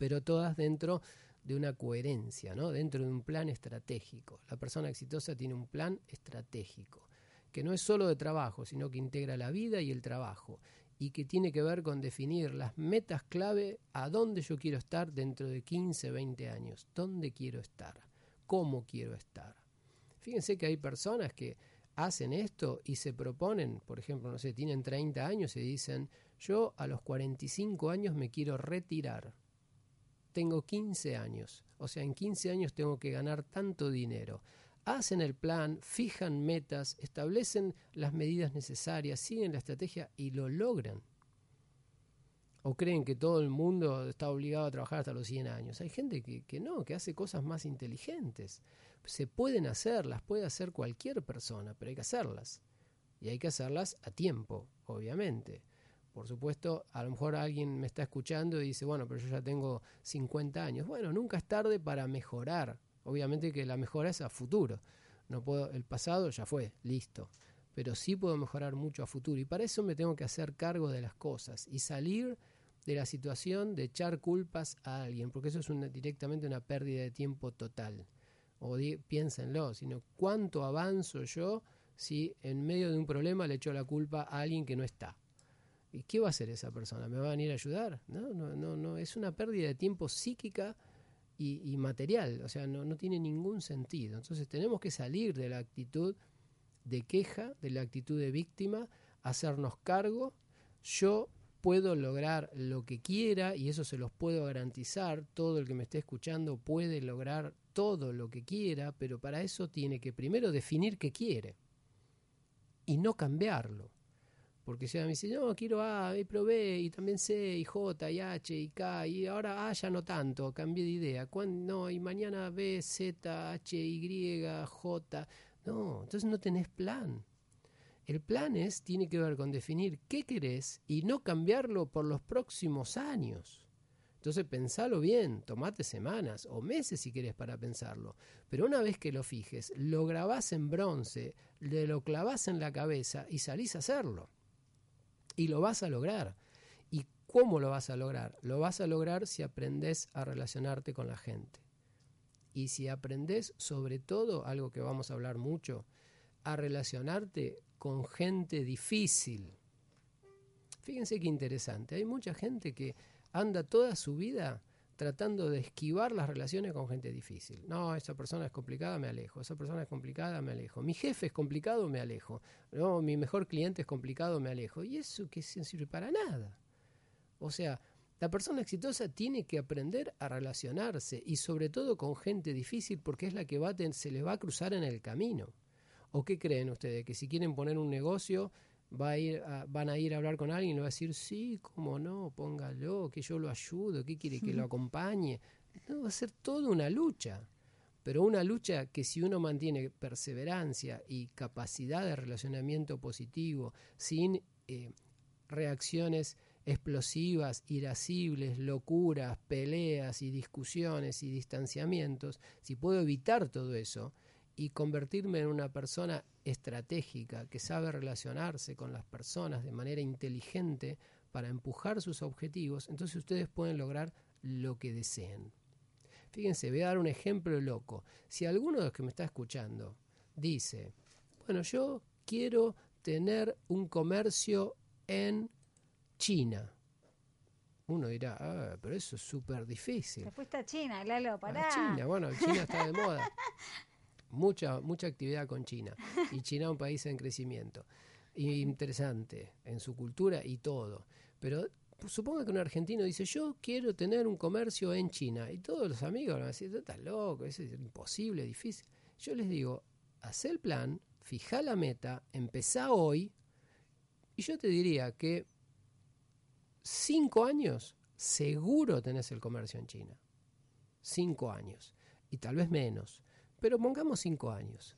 pero todas dentro de una coherencia, ¿no? dentro de un plan estratégico. La persona exitosa tiene un plan estratégico, que no es solo de trabajo, sino que integra la vida y el trabajo, y que tiene que ver con definir las metas clave a dónde yo quiero estar dentro de 15, 20 años, dónde quiero estar, cómo quiero estar. Fíjense que hay personas que hacen esto y se proponen, por ejemplo, no sé, tienen 30 años y dicen, yo a los 45 años me quiero retirar tengo 15 años, o sea, en 15 años tengo que ganar tanto dinero. Hacen el plan, fijan metas, establecen las medidas necesarias, siguen la estrategia y lo logran. O creen que todo el mundo está obligado a trabajar hasta los 100 años. Hay gente que, que no, que hace cosas más inteligentes. Se pueden hacer, las puede hacer cualquier persona, pero hay que hacerlas. Y hay que hacerlas a tiempo, obviamente. Por supuesto, a lo mejor alguien me está escuchando y dice, bueno, pero yo ya tengo 50 años. Bueno, nunca es tarde para mejorar. Obviamente que la mejora es a futuro. No puedo, el pasado ya fue, listo. Pero sí puedo mejorar mucho a futuro. Y para eso me tengo que hacer cargo de las cosas y salir de la situación de echar culpas a alguien, porque eso es una, directamente una pérdida de tiempo total. O piénsenlo, sino cuánto avanzo yo si en medio de un problema le echo la culpa a alguien que no está. ¿Y qué va a hacer esa persona? ¿Me va a venir a ayudar? No, no, no, no. es una pérdida de tiempo psíquica y, material, o sea, no, no tiene ningún sentido. Entonces tenemos que salir de la actitud de queja, de la actitud de víctima, hacernos cargo. Yo puedo lograr lo que quiera y eso se los puedo garantizar. Todo el que me esté escuchando puede lograr todo lo que quiera, pero para eso tiene que primero definir qué quiere y no cambiarlo. Porque si me dice, no, quiero A, y probé, y también C, y J, y H, y K, y ahora A ya no tanto, cambié de idea. No, y mañana B, Z, H, Y, J. No, entonces no tenés plan. El plan es, tiene que ver con definir qué querés y no cambiarlo por los próximos años. Entonces pensalo bien, tomate semanas o meses si quieres para pensarlo. Pero una vez que lo fijes, lo grabás en bronce, le lo clavás en la cabeza y salís a hacerlo. Y lo vas a lograr. ¿Y cómo lo vas a lograr? Lo vas a lograr si aprendes a relacionarte con la gente. Y si aprendes sobre todo, algo que vamos a hablar mucho, a relacionarte con gente difícil. Fíjense qué interesante. Hay mucha gente que anda toda su vida tratando de esquivar las relaciones con gente difícil. No, esa persona es complicada, me alejo. Esa persona es complicada, me alejo. Mi jefe es complicado, me alejo. No, mi mejor cliente es complicado, me alejo. Y eso que no sirve para nada. O sea, la persona exitosa tiene que aprender a relacionarse y sobre todo con gente difícil porque es la que va se les va a cruzar en el camino. ¿O qué creen ustedes? Que si quieren poner un negocio, va a ir van a ir a hablar con alguien y le va a decir, sí, cómo no, póngalo, que yo lo ayudo, ¿qué quiere que lo acompañe? No, va a ser toda una lucha, pero una lucha que si uno mantiene perseverancia y capacidad de relacionamiento positivo, sin eh, reacciones explosivas, irascibles, locuras, peleas y discusiones y distanciamientos, si puedo evitar todo eso, y convertirme en una persona estratégica que sabe relacionarse con las personas de manera inteligente para empujar sus objetivos, entonces ustedes pueden lograr lo que deseen. Fíjense, voy a dar un ejemplo loco. Si alguno de los que me está escuchando dice, bueno, yo quiero tener un comercio en China. Uno dirá, ah, pero eso es súper difícil. Te fuiste a China, Lalo, pará. A China, bueno, China está de moda. mucha, mucha actividad con China. Y China es un país en crecimiento. interesante en su cultura y todo. Pero suponga que un argentino dice, yo quiero tener un comercio en China. Y todos los amigos van a decir, estás loco, es imposible, difícil. Yo les digo, haz el plan, fija la meta, empezá hoy. Y yo te diría que cinco años seguro tenés el comercio en China. Cinco años. Y tal vez menos. Pero pongamos cinco años.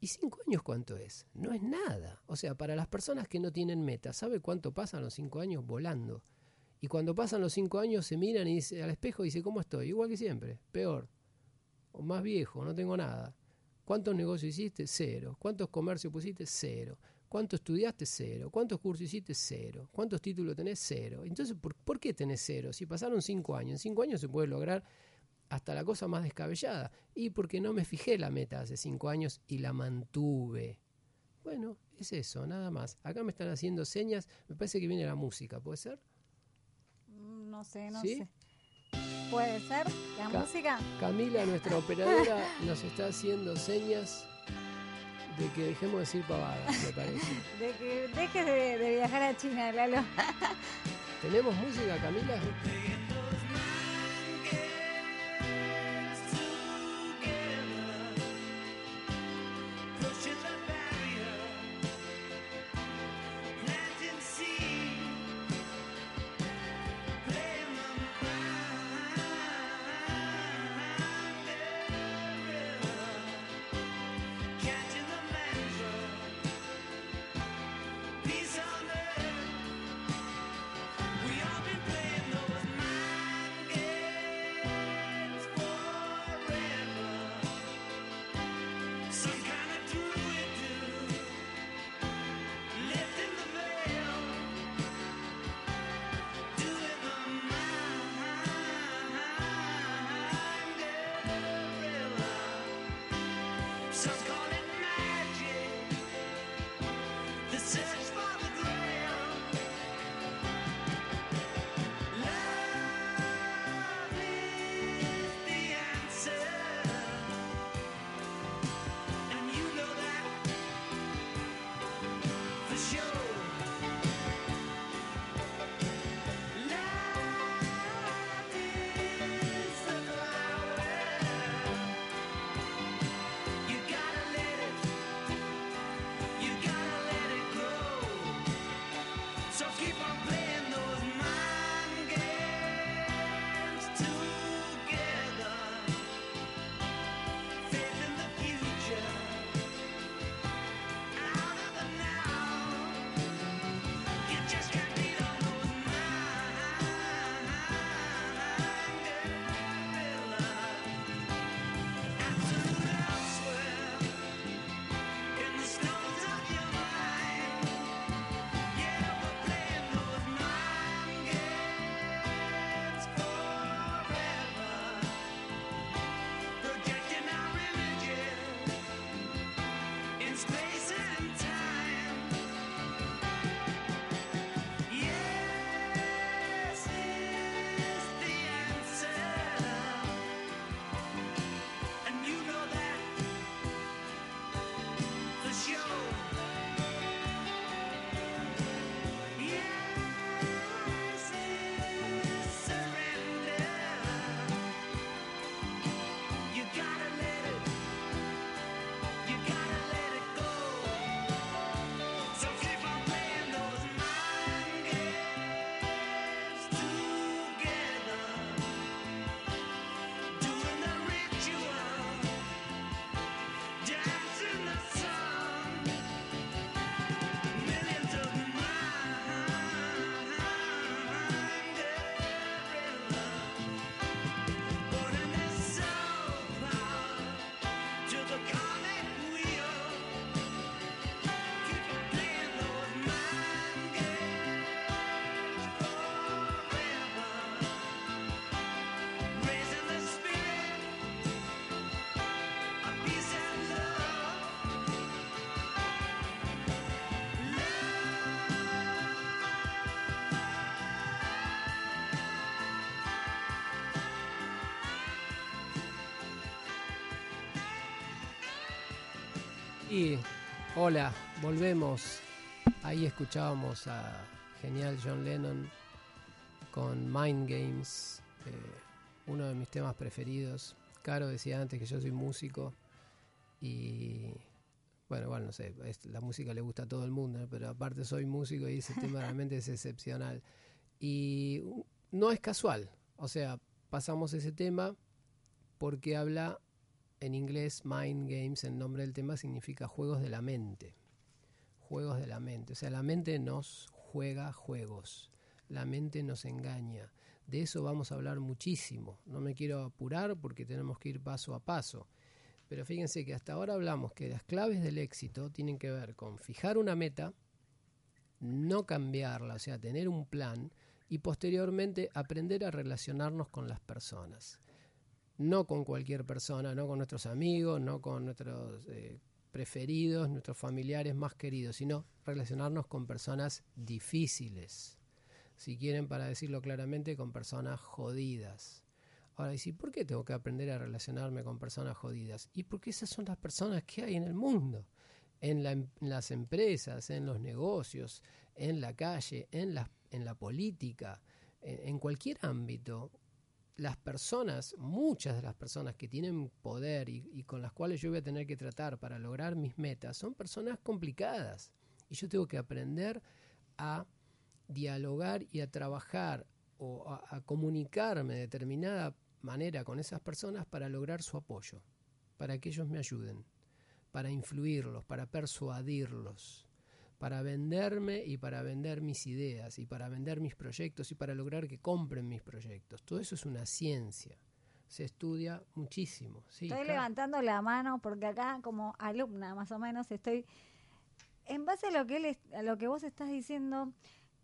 ¿Y cinco años cuánto es? No es nada. O sea, para las personas que no tienen meta, ¿sabe cuánto pasan los cinco años volando? Y cuando pasan los cinco años se miran y al espejo y dice, ¿cómo estoy? Igual que siempre, peor. O más viejo, no tengo nada. ¿Cuántos negocios hiciste? Cero. ¿Cuántos comercios pusiste? Cero. ¿Cuánto estudiaste? Cero. ¿Cuántos cursos hiciste? Cero. ¿Cuántos títulos tenés? Cero. Entonces, ¿por, ¿por qué tenés cero? Si pasaron cinco años, en cinco años se puede lograr hasta la cosa más descabellada. Y porque no me fijé la meta hace cinco años y la mantuve. Bueno, es eso, nada más. Acá me están haciendo señas, me parece que viene la música, ¿puede ser? Mm, no sé, no sé. ¿Puede ser la música? Camila, nuestra operadora, nos está haciendo señas de que dejemos de decir pavadas, me parece. De que dejes de, de viajar a China, Lalo. ¿Tenemos música, Camila? Y hola, volvemos. Ahí escuchábamos a genial John Lennon con Mind Games, eh, uno de mis temas preferidos. Caro decía antes que yo soy músico y bueno, bueno, no sé, la música le gusta a todo el mundo, pero aparte soy músico y ese tema realmente es excepcional. Y no es casual, o sea, pasamos ese tema porque habla en inglés Mind Games, el nombre del tema significa juegos de la mente. Juegos de la mente. O sea, la mente nos juega juegos. La mente nos engaña. De eso vamos a hablar muchísimo. No me quiero apurar porque tenemos que ir paso a paso. Pero fíjense que hasta ahora hablamos que las claves del éxito tienen que ver con fijar una meta, no cambiarla, o sea, tener un plan y posteriormente aprender a relacionarnos con las personas no con cualquier persona, no con nuestros amigos, no con nuestros eh, preferidos, nuestros familiares más queridos, sino relacionarnos con personas difíciles. Si quieren, para decirlo claramente, con personas jodidas. Ahora, ¿y por qué tengo que aprender a relacionarme con personas jodidas? Y porque esas son las personas que hay en el mundo, en, en las empresas, en los negocios, en la calle, en la, en la política, en cualquier ámbito las personas, muchas de las personas que tienen poder y, con las cuales yo voy a tener que tratar para lograr mis metas, son personas complicadas. Y yo tengo que aprender a dialogar y a trabajar o a, a comunicarme de determinada manera con esas personas para lograr su apoyo, para que ellos me ayuden, para influirlos, para persuadirlos para venderme y para vender mis ideas y para vender mis proyectos y para lograr que compren mis proyectos. Todo eso es una ciencia. Se estudia muchísimo. estoy levantando la mano porque acá como alumna más o menos estoy en base a lo que él, a lo que vos estás diciendo.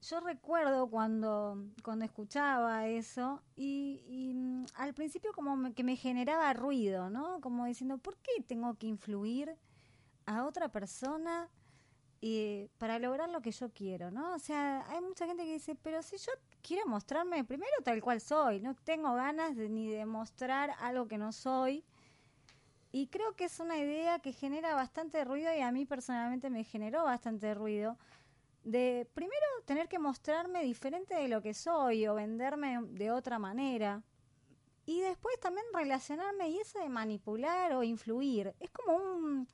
Yo recuerdo cuando, cuando escuchaba eso y, mm, al principio como que me generaba ruido, ¿no? Como diciendo, ¿por qué tengo que influir a otra persona y para lograr lo que yo quiero, ¿no? O sea, hay mucha gente que dice, pero si yo quiero mostrarme primero tal cual soy, no tengo ganas de, ni de mostrar algo que no soy. Y creo que es una idea que genera bastante ruido y a mí personalmente me generó bastante ruido de primero tener que mostrarme diferente de lo que soy o venderme de otra manera. Y después también relacionarme y eso de manipular o influir. Es como un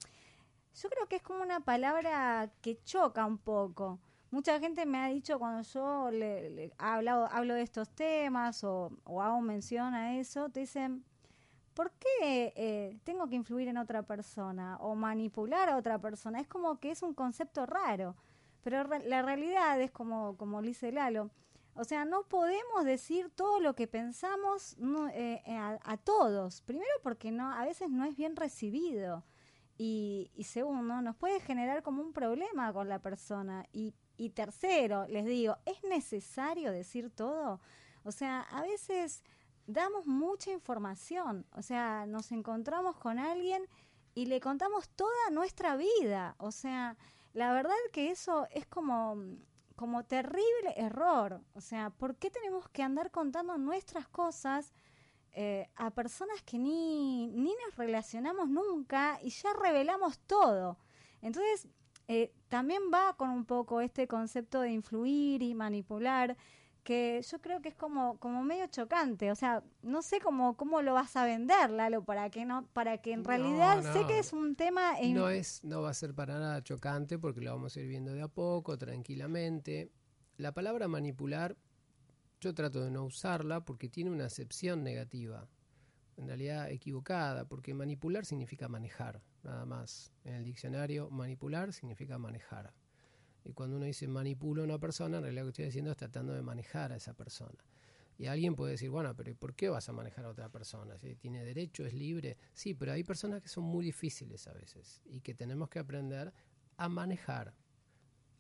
yo creo que es como una palabra que choca un poco. Mucha gente me ha dicho cuando yo le, hablado, hablo de estos temas o, hago mención a eso, te dicen, ¿por qué eh, tengo que influir en otra persona o manipular a otra persona? Es como que es un concepto raro, pero la realidad es como, como dice Lalo, o sea, no podemos decir todo lo que pensamos eh, a, a, todos. Primero porque no, a veces no es bien recibido. Y, segundo, nos puede generar como un problema con la persona. Y, y tercero, les digo, ¿es necesario decir todo? O sea, a veces damos mucha información, o sea, nos encontramos con alguien y le contamos toda nuestra vida. O sea, la verdad que eso es como, como terrible error. O sea, ¿por qué tenemos que andar contando nuestras cosas? Eh, a personas que ni, ni nos relacionamos nunca y ya revelamos todo. Entonces, eh, también va con un poco este concepto de influir y manipular, que yo creo que es como, como medio chocante. O sea, no sé cómo, cómo lo vas a vender, Lalo, para que no, para que en realidad sé que es un tema. No es, no va a ser para nada chocante porque lo vamos a ir viendo de a poco, tranquilamente. La palabra manipular yo trato de no usarla porque tiene una acepción negativa, en realidad equivocada, porque manipular significa manejar, nada más. En el diccionario, manipular significa manejar. Y cuando uno dice manipulo a una persona, en realidad lo que estoy diciendo es tratando de manejar a esa persona. Y alguien puede decir, bueno, pero ¿por qué vas a manejar a otra persona? Si tiene derecho, es libre. Sí, pero hay personas que son muy difíciles a veces y que tenemos que aprender a manejar,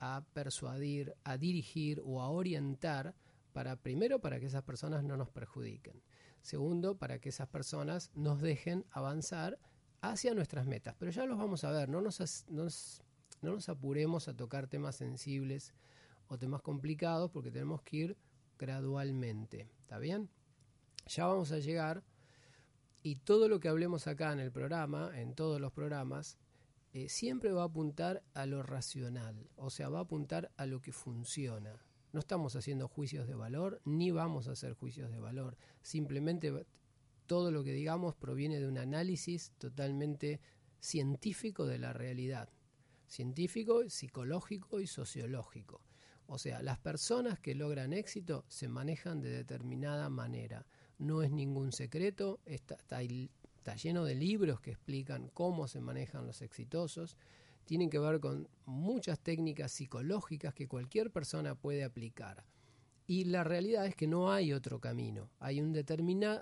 a persuadir, a dirigir o a orientar para primero para que esas personas no nos perjudiquen. Segundo, para que esas personas nos dejen avanzar hacia nuestras metas. Pero ya los vamos a ver, no nos, no nos apuremos a tocar temas sensibles o temas complicados porque tenemos que ir gradualmente. ¿Está bien? Ya vamos a llegar y todo lo que hablemos acá en el programa, en todos los programas, eh, siempre va a apuntar a lo racional, o sea, va a apuntar a lo que funciona. No estamos haciendo juicios de valor, ni vamos a hacer juicios de valor. Simplemente todo lo que digamos proviene de un análisis totalmente científico de la realidad. Científico, psicológico y sociológico. O sea, las personas que logran éxito se manejan de determinada manera. No es ningún secreto, está, está, lleno de libros que explican cómo se manejan los exitosos. Tienen que ver con muchas técnicas psicológicas que cualquier persona puede aplicar. Y la realidad es que no hay otro camino. Hay un,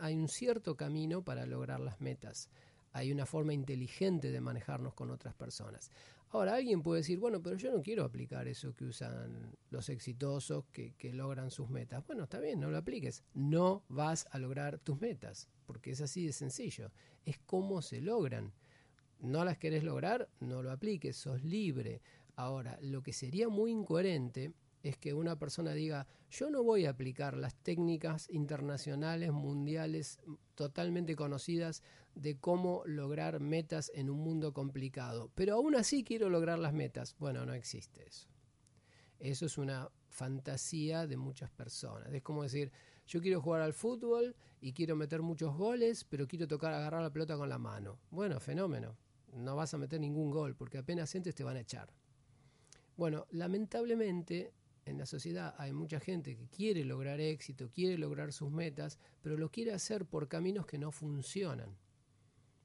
hay un cierto camino para lograr las metas. Hay una forma inteligente de manejarnos con otras personas. Ahora, alguien puede decir, bueno, pero yo no quiero aplicar eso que usan los exitosos que, logran sus metas. Bueno, está bien, no lo apliques. No vas a lograr tus metas, porque es así de sencillo. Es cómo se logran. No las querés lograr, no lo apliques, sos libre. Ahora, lo que sería muy incoherente es que una persona diga, yo no voy a aplicar las técnicas internacionales, mundiales, totalmente conocidas de cómo lograr metas en un mundo complicado, pero aún así quiero lograr las metas. Bueno, no existe eso. Eso es una fantasía de muchas personas. Es como decir, yo quiero jugar al fútbol y quiero meter muchos goles, pero quiero tocar, agarrar la pelota con la mano. Bueno, fenómeno. No vas a meter ningún gol porque apenas entres te van a echar. Bueno, lamentablemente en la sociedad hay mucha gente que quiere lograr éxito, quiere lograr sus metas, pero lo quiere hacer por caminos que no funcionan.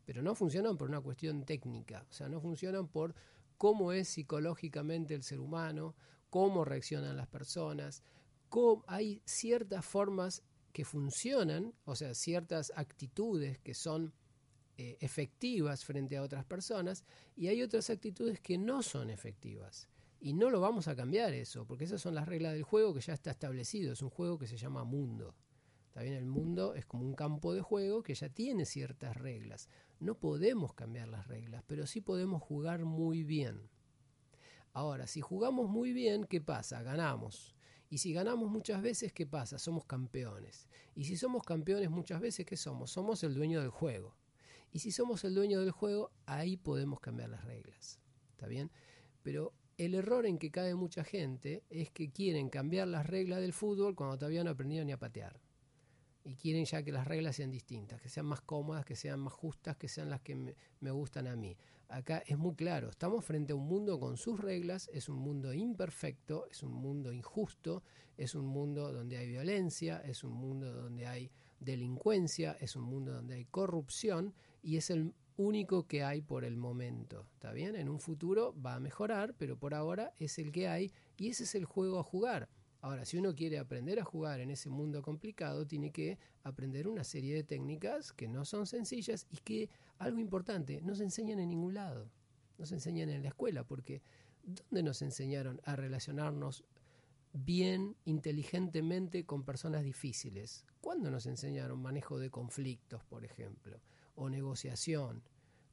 Pero no funcionan por una cuestión técnica, o sea, no funcionan por cómo es psicológicamente el ser humano, cómo reaccionan las personas, cómo hay ciertas formas que funcionan, o sea, ciertas actitudes que son eh, efectivas frente a otras personas, y hay otras actitudes que no son efectivas. Y no lo vamos a cambiar eso, porque esas son las reglas del juego que ya está establecido. Es un juego que se llama mundo. Bien, el mundo es como un campo de juego que ya tiene ciertas reglas. No podemos cambiar las reglas, pero sí podemos jugar muy bien. Ahora, si jugamos muy bien, ¿qué pasa? Ganamos. Y si ganamos muchas veces, ¿qué pasa? Somos campeones. Y si somos campeones muchas veces, ¿qué somos? Somos el dueño del juego. Y si somos el dueño del juego, ahí podemos cambiar las reglas. ¿Está bien? Pero el error en que cae mucha gente es que quieren cambiar las reglas del fútbol cuando todavía no aprendieron ni a patear. Y quieren ya que las reglas sean distintas, que sean más cómodas, que sean más justas, que sean las que me, gustan a mí. Acá es muy claro, estamos frente a un mundo con sus reglas, es un mundo imperfecto, es un mundo injusto, es un mundo donde hay violencia, es un mundo donde hay delincuencia, es un mundo donde hay corrupción y es el único que hay por el momento. ¿Está bien? En un futuro va a mejorar, pero por ahora es el que hay y ese es el juego a jugar. Ahora, si uno quiere aprender a jugar en ese mundo complicado, tiene que aprender una serie de técnicas que no son sencillas y que, algo importante, no se enseñan en ningún lado. No se enseñan en la escuela, porque ¿dónde nos enseñaron a relacionarnos bien, inteligentemente con personas difíciles? ¿Cuándo nos enseñaron manejo de conflictos, por ejemplo? O negociación.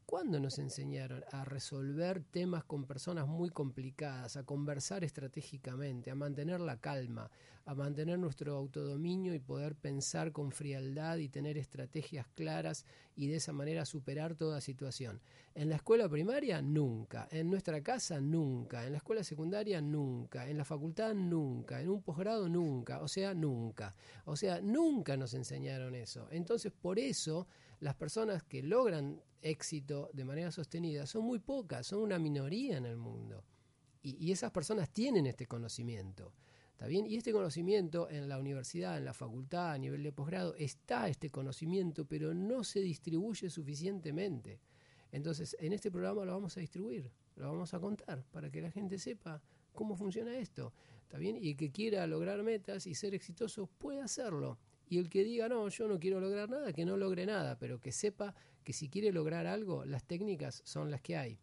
¿Cuándo nos enseñaron a resolver temas con personas muy complicadas, a conversar estratégicamente, a mantener la calma, a mantener nuestro autodominio y poder pensar con frialdad y tener estrategias claras y de esa manera superar toda situación? En la escuela primaria, nunca. En nuestra casa, nunca. En la escuela secundaria, nunca. En la facultad, nunca. En un posgrado, nunca. O sea, nunca. O sea, nunca nos enseñaron eso. Entonces, por eso las personas que logran éxito de manera sostenida son muy pocas, son una minoría en el mundo. Y, esas personas tienen este conocimiento. ¿Está bien? Y este conocimiento en la universidad, en la facultad, a nivel de posgrado, está este conocimiento, pero no se distribuye suficientemente. Entonces, en este programa lo vamos a distribuir, lo vamos a contar para que la gente sepa cómo funciona esto. ¿Está bien? Y que quiera lograr metas y ser exitoso puede hacerlo. Y el que diga, no, yo no quiero lograr nada, que no logre nada, pero que sepa que si quiere lograr algo, las técnicas son las que hay.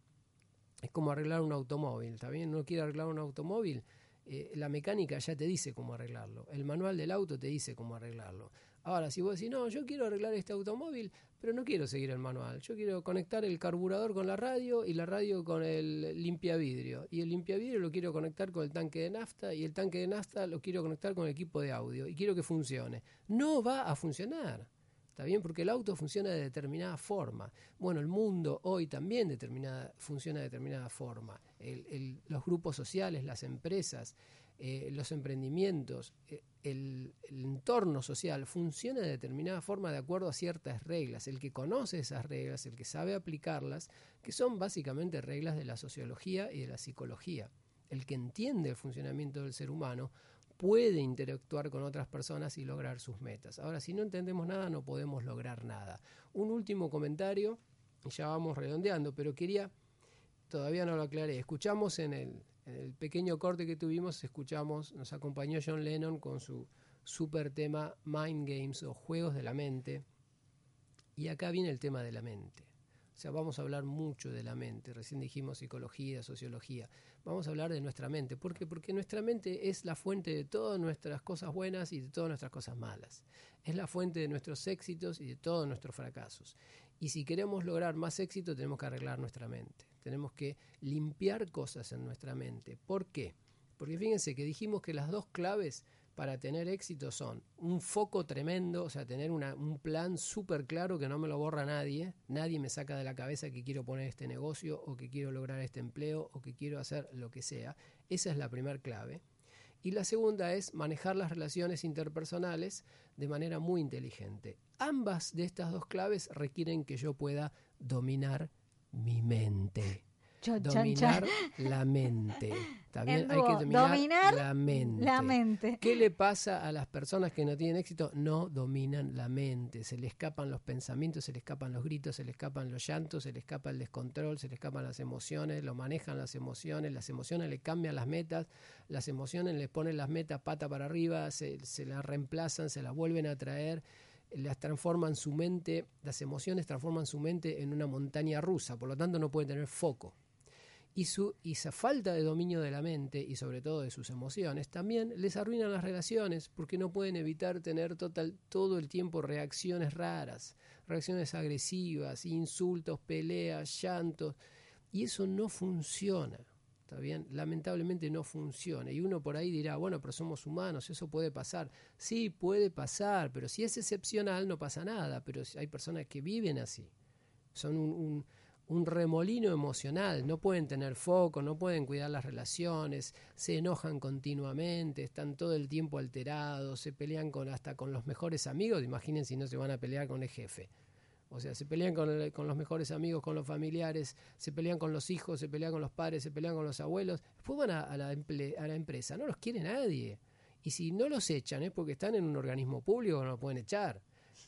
Es como arreglar un automóvil, ¿está bien? No quiere arreglar un automóvil, eh, la mecánica ya te dice cómo arreglarlo, el manual del auto te dice cómo arreglarlo. Ahora, si vos decís, no, yo quiero arreglar este automóvil, pero no quiero seguir el manual, yo quiero conectar el carburador con la radio y la radio con el limpiavidrio. Y el limpiavidrio lo quiero conectar con el tanque de nafta y el tanque de nafta lo quiero conectar con el equipo de audio y quiero que funcione. No va a funcionar. ¿Está bien? Porque el auto funciona de determinada forma. Bueno, el mundo hoy también funciona de determinada forma. los grupos sociales, las empresas, eh, los emprendimientos, eh, el, entorno social funciona de determinada forma de acuerdo a ciertas reglas. El que conoce esas reglas, el que sabe aplicarlas, que son básicamente reglas de la sociología y de la psicología. El que entiende el funcionamiento del ser humano puede interactuar con otras personas y lograr sus metas. Ahora, si no entendemos nada, no podemos lograr nada. Un último comentario, y ya vamos redondeando, pero quería, todavía no lo aclaré, escuchamos en el, en el pequeño corte que tuvimos, escuchamos, nos acompañó John Lennon con su super tema Mind Games o Juegos de la Mente. Y acá viene el tema de la mente. O sea, vamos a hablar mucho de la mente. Recién dijimos psicología, sociología. Vamos a hablar de nuestra mente. ¿Por qué? Porque nuestra mente es la fuente de todas nuestras cosas buenas y de todas nuestras cosas malas. Es la fuente de nuestros éxitos y de todos nuestros fracasos. Y si queremos lograr más éxito, tenemos que arreglar nuestra mente. Tenemos que limpiar cosas en nuestra mente. ¿Por qué? Porque fíjense que dijimos que las dos claves para tener éxito son un foco tremendo, o sea, tener un plan súper claro que no me lo borra nadie, nadie me saca de la cabeza que quiero poner este negocio o que quiero lograr este empleo o que quiero hacer lo que sea. Esa es la primera clave. Y la segunda es manejar las relaciones interpersonales de manera muy inteligente. Ambas de estas dos claves requieren que yo pueda dominar mi mente dominar la mente. También hay que dominar, la, mente. la mente. ¿Qué le pasa a las personas que no tienen éxito? No dominan la mente. Se le escapan los pensamientos, se le escapan los gritos, se le escapan los llantos, se le escapa el descontrol, se le escapan las emociones, lo manejan las emociones, las emociones le cambian las metas, las emociones le ponen las metas pata para arriba, se, se las reemplazan, se las vuelven a traer las transforman su mente, las emociones transforman su mente en una montaña rusa, por lo tanto no puede tener foco. Y, su, y esa falta de dominio de la mente y sobre todo de sus emociones también les arruinan las relaciones porque no pueden evitar tener total, todo el tiempo reacciones raras, reacciones agresivas, insultos, peleas, llantos. Y eso no funciona. ¿Está bien? Lamentablemente no funciona. Y uno por ahí dirá, bueno, pero somos humanos, eso puede pasar. Sí, puede pasar, pero si es excepcional no pasa nada. Pero hay personas que viven así. Son un un remolino emocional, no pueden tener foco, no pueden cuidar las relaciones, se enojan continuamente, están todo el tiempo alterados, se pelean con hasta con los mejores amigos, imaginen si no se van a pelear con el jefe. O sea, se pelean con, los mejores amigos, con los familiares, se pelean con los hijos, se pelean con los padres, se pelean con los abuelos. Después van a, la, empresa, no los quiere nadie. Y si no los echan es porque están en un organismo público no lo pueden echar.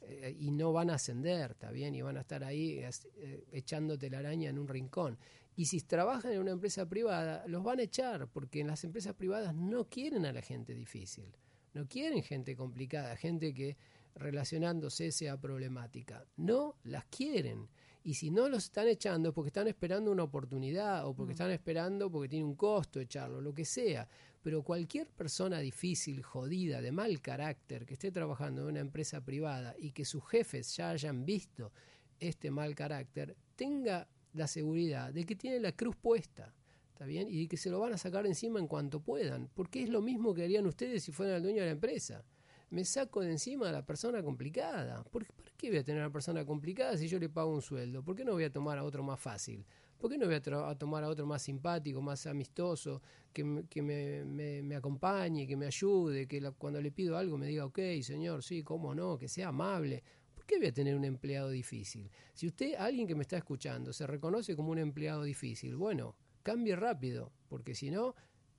Eh, y no van a ascender, ¿está bien? Y van a estar ahí eh, echándote la araña en un rincón. Y si trabajan en una empresa privada, los van a echar, porque en las empresas privadas no quieren a la gente difícil, no quieren gente complicada, gente que relacionándose sea problemática. No las quieren. Y si no los están echando es porque están esperando una oportunidad o porque mm. están esperando porque tiene un costo echarlo, lo que sea pero cualquier persona difícil, jodida, de mal carácter, que esté trabajando en una empresa privada y que sus jefes ya hayan visto este mal carácter, tenga la seguridad de que tiene la cruz puesta. ¿Está bien? Y que se lo van a sacar encima en cuanto puedan, porque es lo mismo que harían ustedes si fueran el dueño de la empresa. Me saco de encima a la persona complicada. ¿Por qué voy a tener a una persona complicada si yo le pago un sueldo? ¿Por qué no voy a tomar a otro más fácil? ¿Por qué no voy a, tomar a otro más simpático, más amistoso, que, me, acompañe, que me ayude, que cuando le pido algo me diga, ok, señor, sí, cómo no, que sea amable? ¿Por qué voy a tener un empleado difícil? Si usted, alguien que me está escuchando, se reconoce como un empleado difícil, bueno, cambie rápido, porque si no,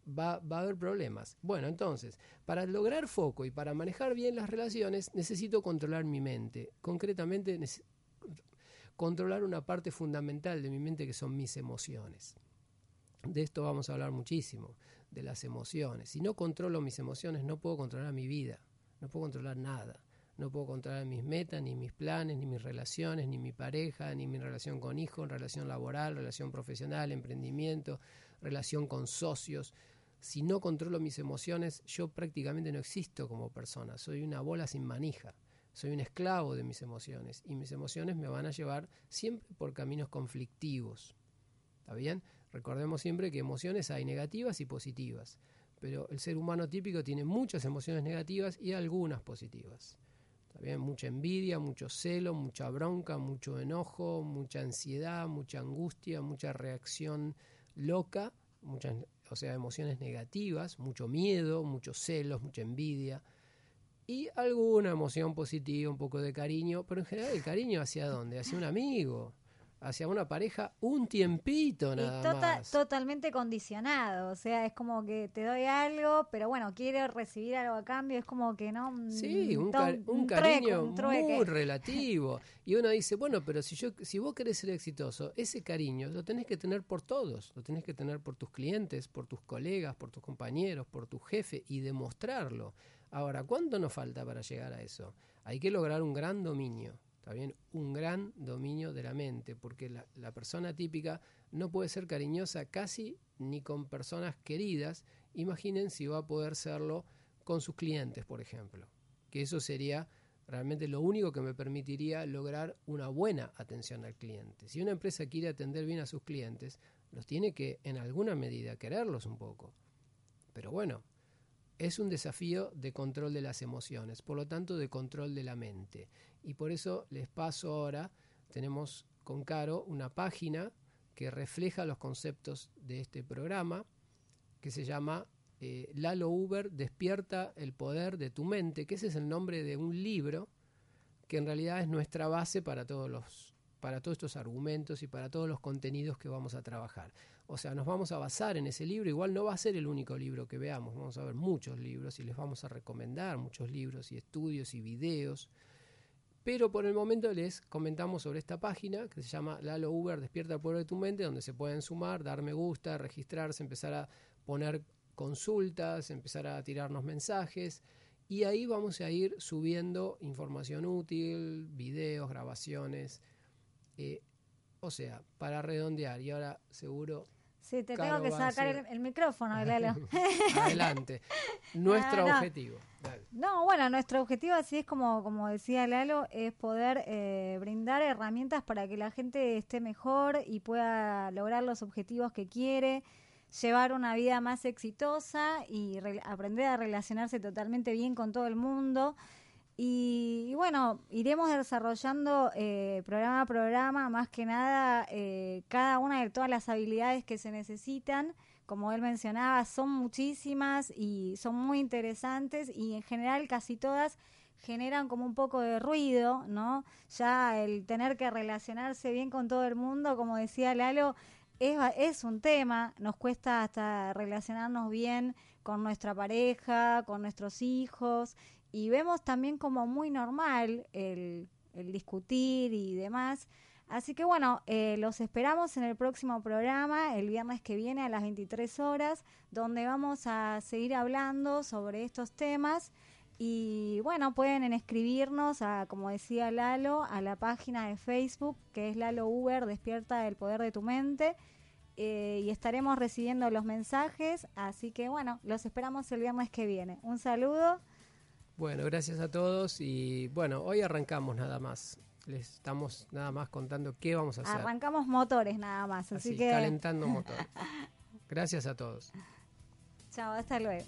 Va, va, a haber problemas. Bueno, entonces, para lograr foco y para manejar bien las relaciones, necesito controlar mi mente. Concretamente, controlar una parte fundamental de mi mente que son mis emociones. De esto vamos a hablar muchísimo, de las emociones. Si no controlo mis emociones, no puedo controlar mi vida, no puedo controlar nada. No puedo controlar mis metas, ni mis planes, ni mis relaciones, ni mi pareja, ni mi relación con hijos, relación laboral, relación profesional, emprendimiento, relación con socios. Si no controlo mis emociones, yo prácticamente no existo como persona. Soy una bola sin manija soy un esclavo de mis emociones y mis emociones me van a llevar siempre por caminos conflictivos. ¿Está bien? Recordemos siempre que emociones hay negativas y positivas, pero el ser humano típico tiene muchas emociones negativas y algunas positivas. bien? Mucha envidia, mucho celo, mucha bronca, mucho enojo, mucha ansiedad, mucha angustia, mucha reacción loca, muchas, o sea, emociones negativas, mucho miedo, muchos celos, mucha envidia y alguna emoción positiva, un poco de cariño, pero en general el cariño hacia dónde? Hacia un amigo, hacia una pareja un tiempito nada tota-, más. Totalmente condicionado, o sea, es como que te doy algo, pero bueno, quiero recibir algo a cambio, es como que no. Sí, un, cariño muy relativo. Y uno dice, bueno, pero si yo, si vos querés ser exitoso, ese cariño lo tenés que tener por todos, lo tenés que tener por tus clientes, por tus colegas, por tus compañeros, por tu jefe y demostrarlo. Ahora, ¿cuánto nos falta para llegar a eso? Hay que lograr un gran dominio bien? Un gran dominio de la mente, porque la, la, persona típica no puede ser cariñosa casi ni con personas queridas. Imaginen si va a poder serlo con sus clientes, por ejemplo. Que eso sería realmente lo único que me permitiría lograr una buena atención al cliente. Si una empresa quiere atender bien a sus clientes, los tiene que en alguna medida quererlos un poco. Pero bueno, es un desafío de control de las emociones, por lo tanto de control de la mente. Y por eso les paso ahora, tenemos con Caro una página que refleja los conceptos de este programa, que se llama eh, Lalo Uber, Despierta el Poder de tu Mente, que ese es el nombre de un libro que en realidad es nuestra base para todos los para todos estos argumentos y para todos los contenidos que vamos a trabajar. O sea, nos vamos a basar en ese libro, igual no va a ser el único libro que veamos, vamos a ver muchos libros y les vamos a recomendar muchos libros y estudios y videos. Pero por el momento les comentamos sobre esta página que se llama Lalo Uber Despierta el Pueblo de tu Mente, donde se pueden sumar, dar me gusta, registrarse, empezar a poner consultas, empezar a tirarnos mensajes. Y ahí vamos a ir subiendo información útil, videos, grabaciones, eh, o sea, para redondear, y ahora seguro... Sí, te tengo que sacar el, micrófono, Lalo. Adelante. Nuestro objetivo. No, bueno, nuestro objetivo, así es como, como decía Lalo, es poder eh, brindar herramientas para que la gente esté mejor y pueda lograr los objetivos que quiere, llevar una vida más exitosa y aprender a relacionarse totalmente bien con todo el mundo. Y, bueno, iremos desarrollando eh, programa a programa, más que nada, eh, cada una de todas las habilidades que se necesitan. Como él mencionaba, son muchísimas y son muy interesantes y en general casi todas generan como un poco de ruido, ¿no? Ya el tener que relacionarse bien con todo el mundo, como decía Lalo, es, es un tema, nos cuesta hasta relacionarnos bien con nuestra pareja, con nuestros hijos y vemos también como muy normal el, discutir y demás. Así que bueno, eh, los esperamos en el próximo programa, el viernes que viene a las 23 horas, donde vamos a seguir hablando sobre estos temas. Y bueno, pueden escribirnos, a, como decía Lalo, a la página de Facebook, que es Lalo Uber, Despierta el Poder de tu Mente. Eh, y estaremos recibiendo los mensajes. Así que bueno, los esperamos el viernes que viene. Un saludo. Bueno, gracias a todos y bueno, hoy arrancamos nada más. Les estamos nada más contando qué vamos a hacer. Arrancamos motores nada más, así, así que calentando motores. Gracias a todos. Chao, hasta luego.